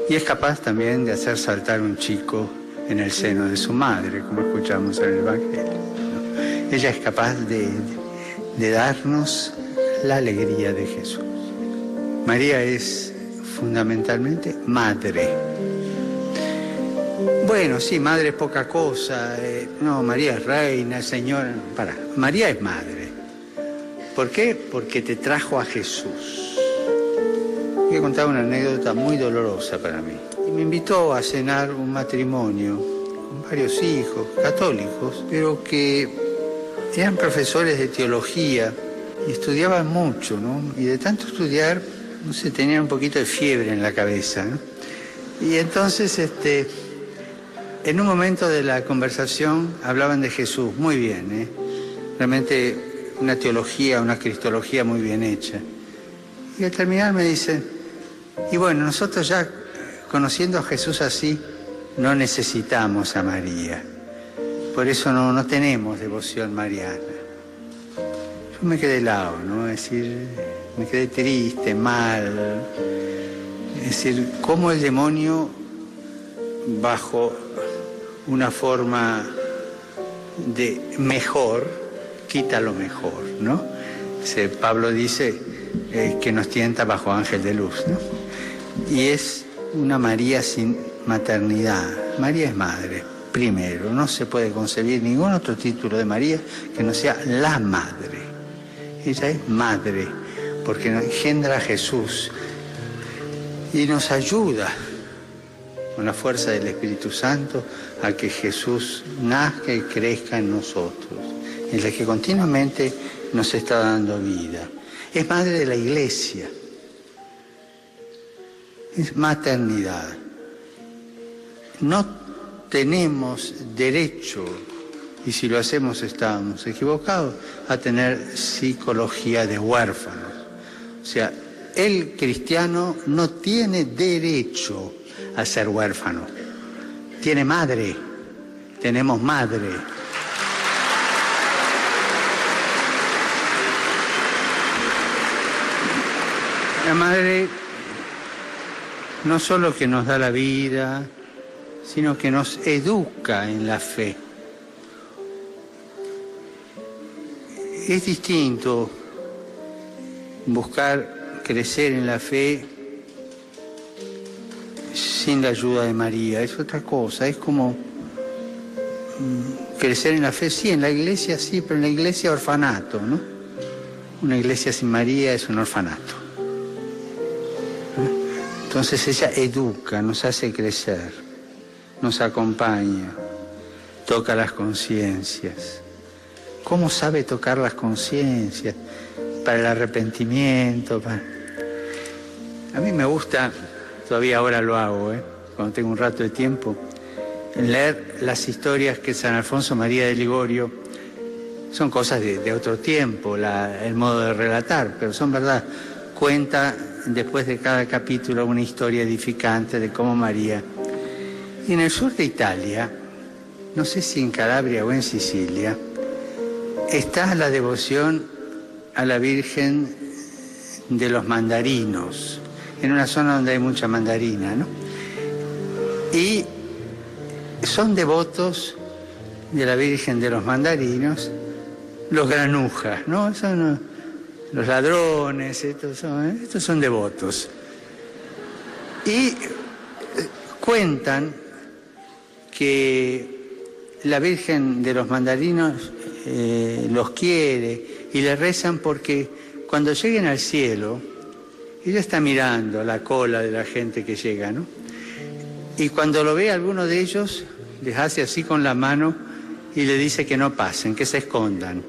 Y es capaz también de hacer saltar un chico en el seno de su madre, como escuchamos en el Evangelio. Ella es capaz de, de darnos la alegría de Jesús. María es fundamentalmente madre. Bueno, sí, madre es poca cosa. Eh, no, María es reina, señora. Para, María es madre. ¿Por qué? Porque te trajo a Jesús. Voy a contar una anécdota muy dolorosa para mí. Y me invitó a cenar un matrimonio con varios hijos, católicos, pero que eran profesores de teología y estudiaban mucho, ¿no? Y de tanto estudiar, no sé, un poquito de fiebre en la cabeza, ¿no? Y entonces, este en un momento de la conversación hablaban de Jesús, muy bien, ¿eh? realmente una teología, una cristología muy bien hecha. Y al terminar me dice, y bueno, nosotros ya conociendo a Jesús así, no necesitamos a María. Por eso no, no tenemos devoción mariana. yo me quedé helado, ¿no? Es decir, me quedé triste, mal. Es decir, cómo el demonio, bajo una forma de mejor, quita lo mejor, ¿no? Pablo dice eh, que nos tienta bajo ángel de luz, ¿no? Y es una María sin maternidad. María es madre, primero. No se puede concebir ningún otro título de María que no sea la madre. Ella es madre, porque nos engendra a Jesús y nos ayuda con la fuerza del Espíritu Santo a que Jesús nazca y crezca en nosotros, en la que continuamente nos está dando vida. Es madre de la iglesia, es maternidad. No tenemos derecho, y si lo hacemos estamos equivocados, a tener psicología de huérfanos. O sea, el cristiano no tiene derecho a ser huérfano. Tiene madre, tenemos madre. La madre no solo que nos da la vida, sino que nos educa en la fe. Es distinto buscar crecer en la fe sin la ayuda de María, es otra cosa, es como mm, crecer en la fe, sí, en la iglesia sí, pero en la iglesia orfanato, ¿no? Una iglesia sin María es un orfanato. Entonces ella educa, nos hace crecer, nos acompaña, toca las conciencias. ¿Cómo sabe tocar las conciencias? Para el arrepentimiento. A mí me gusta, todavía ahora lo hago, ¿eh? cuando tengo un rato de tiempo, leer las historias que San Alfonso María de Ligorio son cosas de, otro tiempo, el modo de relatar, pero son verdad. Cuenta después de cada capítulo una historia edificante de cómo María. Y en el sur de Italia, no sé si en Calabria o en Sicilia, está la devoción a la Virgen de los mandarinos, en una zona donde hay mucha mandarina, ¿no? Y son devotos de la Virgen de los mandarinos los granujas, ¿no? Son los ladrones, estos son, estos son devotos. Y eh, cuentan que la Virgen de los Mandarinos eh, los quiere y le rezan porque cuando lleguen al cielo, ella está mirando la cola de la gente que llega, ¿no? Y cuando lo ve alguno de ellos, les hace así con la mano y le dice que no pasen, que se escondan.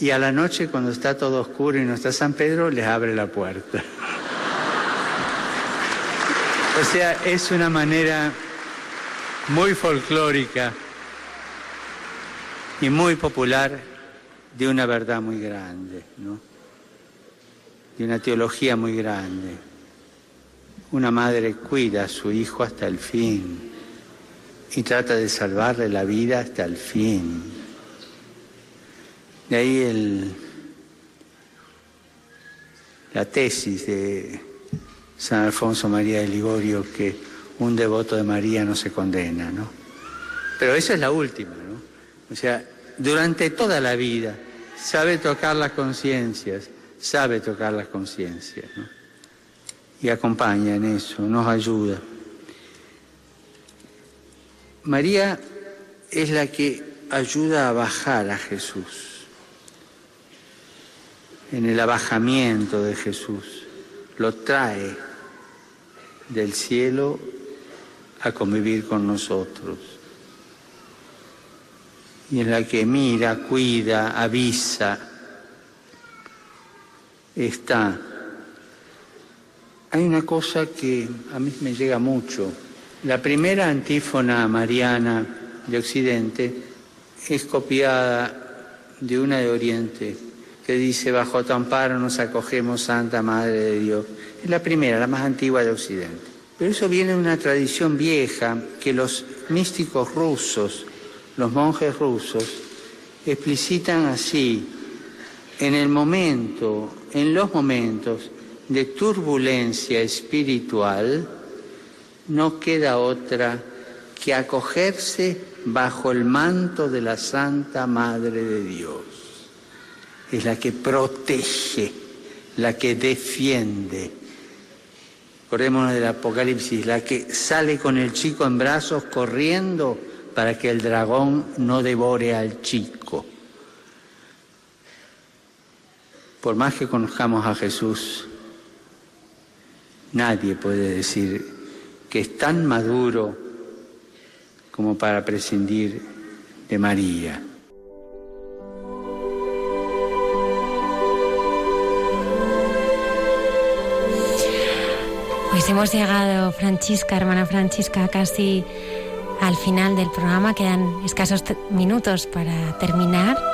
Y a la noche, cuando está todo oscuro y no está San Pedro, les abre la puerta. o sea, es una manera muy folclórica y muy popular de una verdad muy grande, ¿no? De una teología muy grande. Una madre cuida a su hijo hasta el fin y trata de salvarle la vida hasta el fin. De ahí la tesis de San Alfonso María de Ligorio que un devoto de María no se condena, ¿no? Pero esa es la última, ¿no? O sea, durante toda la vida sabe tocar las conciencias, sabe tocar las conciencias. Y acompaña en eso, nos ayuda. María es la que ayuda a bajar a Jesús en el abajamiento de Jesús, lo trae del cielo a convivir con nosotros. Y en la que mira, cuida, avisa, está. Hay una cosa que a mí me llega mucho. La primera antífona mariana de Occidente es copiada de una de Oriente que dice, bajo tu amparo nos acogemos, Santa Madre de Dios. Es la primera, la más antigua de Occidente. Pero eso viene de una tradición vieja que los místicos rusos, los monjes rusos, explicitan así en el momento, en los momentos de turbulencia espiritual, no queda otra que acogerse bajo el manto de la Santa Madre de Dios. Es la que protege, la que defiende. Acordémonos del Apocalipsis, la que sale con el chico en brazos corriendo para que el dragón no devore al chico. Por más que conozcamos a Jesús, nadie puede decir que es tan maduro como para prescindir de María. Pues hemos llegado, Francisca, hermana Francisca, casi al final del programa. Quedan escasos minutos para terminar.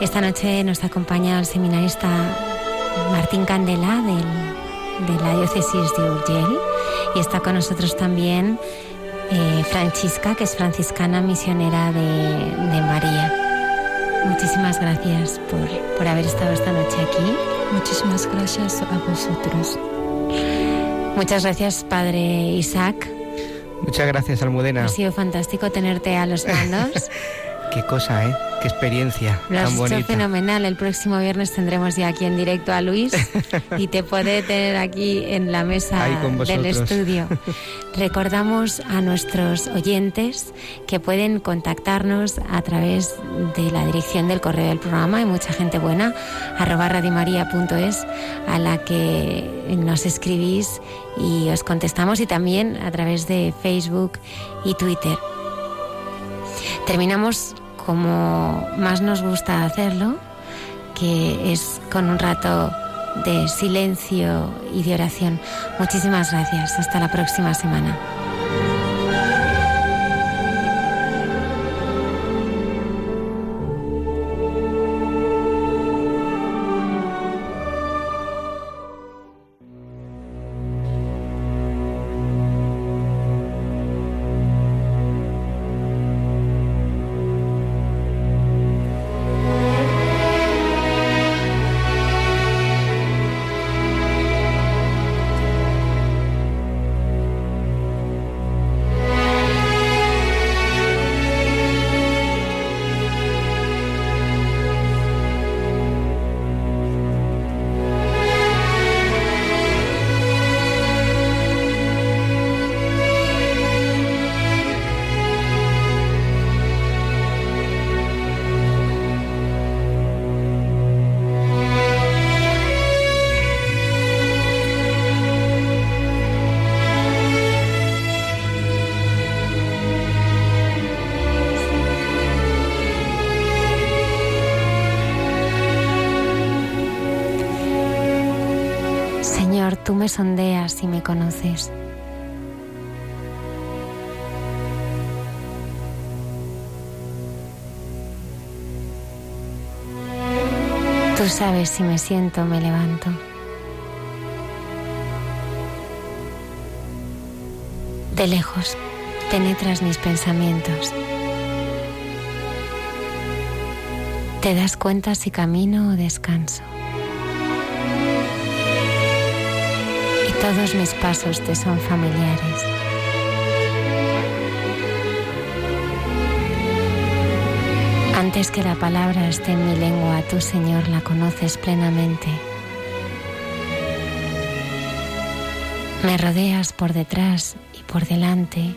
Esta noche nos acompaña el seminarista Martín Candela de la diócesis de Urgell y está con nosotros también eh, Francisca, que es franciscana misionera de, María. Muchísimas gracias por, por haber estado esta noche aquí. Muchísimas gracias a vosotros. Muchas gracias, Padre Isaac. Muchas gracias, Almudena. Ha sido fantástico tenerte a los mandos. Qué cosa, ¿eh? Qué experiencia. Lo has hecho fenomenal. El próximo viernes tendremos ya aquí en directo a Luis y te puede tener aquí en la mesa del estudio. Recordamos a nuestros oyentes que pueden contactarnos a través de la dirección del correo del programa, hay mucha gente buena, arroba radimaria.es, a la que nos escribís y os contestamos y también a través de Facebook y Twitter. Terminamos como más nos gusta hacerlo, que es con un rato de silencio y de oración. Muchísimas gracias. Hasta la próxima semana. Sondeas y me conoces. Tú sabes si me siento me levanto. De lejos penetras mis pensamientos. Te das cuenta si camino o descanso. Todos mis pasos te son familiares. Antes que la palabra esté en mi lengua, tú, Señor, la conoces plenamente. Me rodeas por detrás y por delante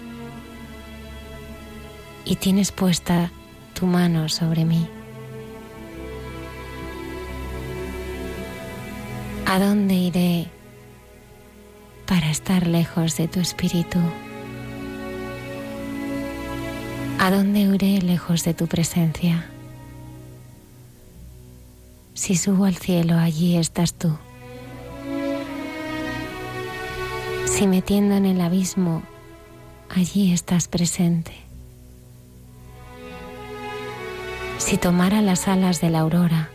y tienes puesta tu mano sobre mí. ¿A dónde iré para estar lejos de tu espíritu? ¿A dónde iré lejos de tu presencia? Si subo al cielo, allí estás tú. Si metiendo en el abismo, allí estás presente. Si tomara las alas de la aurora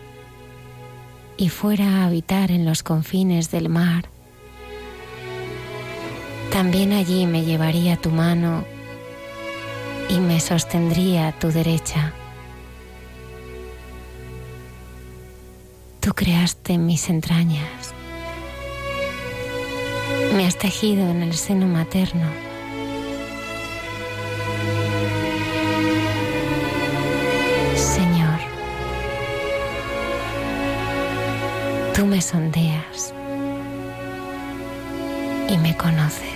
y fuera a habitar en los confines del mar, también allí me llevaría tu mano y me sostendría tu derecha. Tú creaste mis entrañas. Me has tejido en el seno materno. Señor, tú me sondeas y me conoces.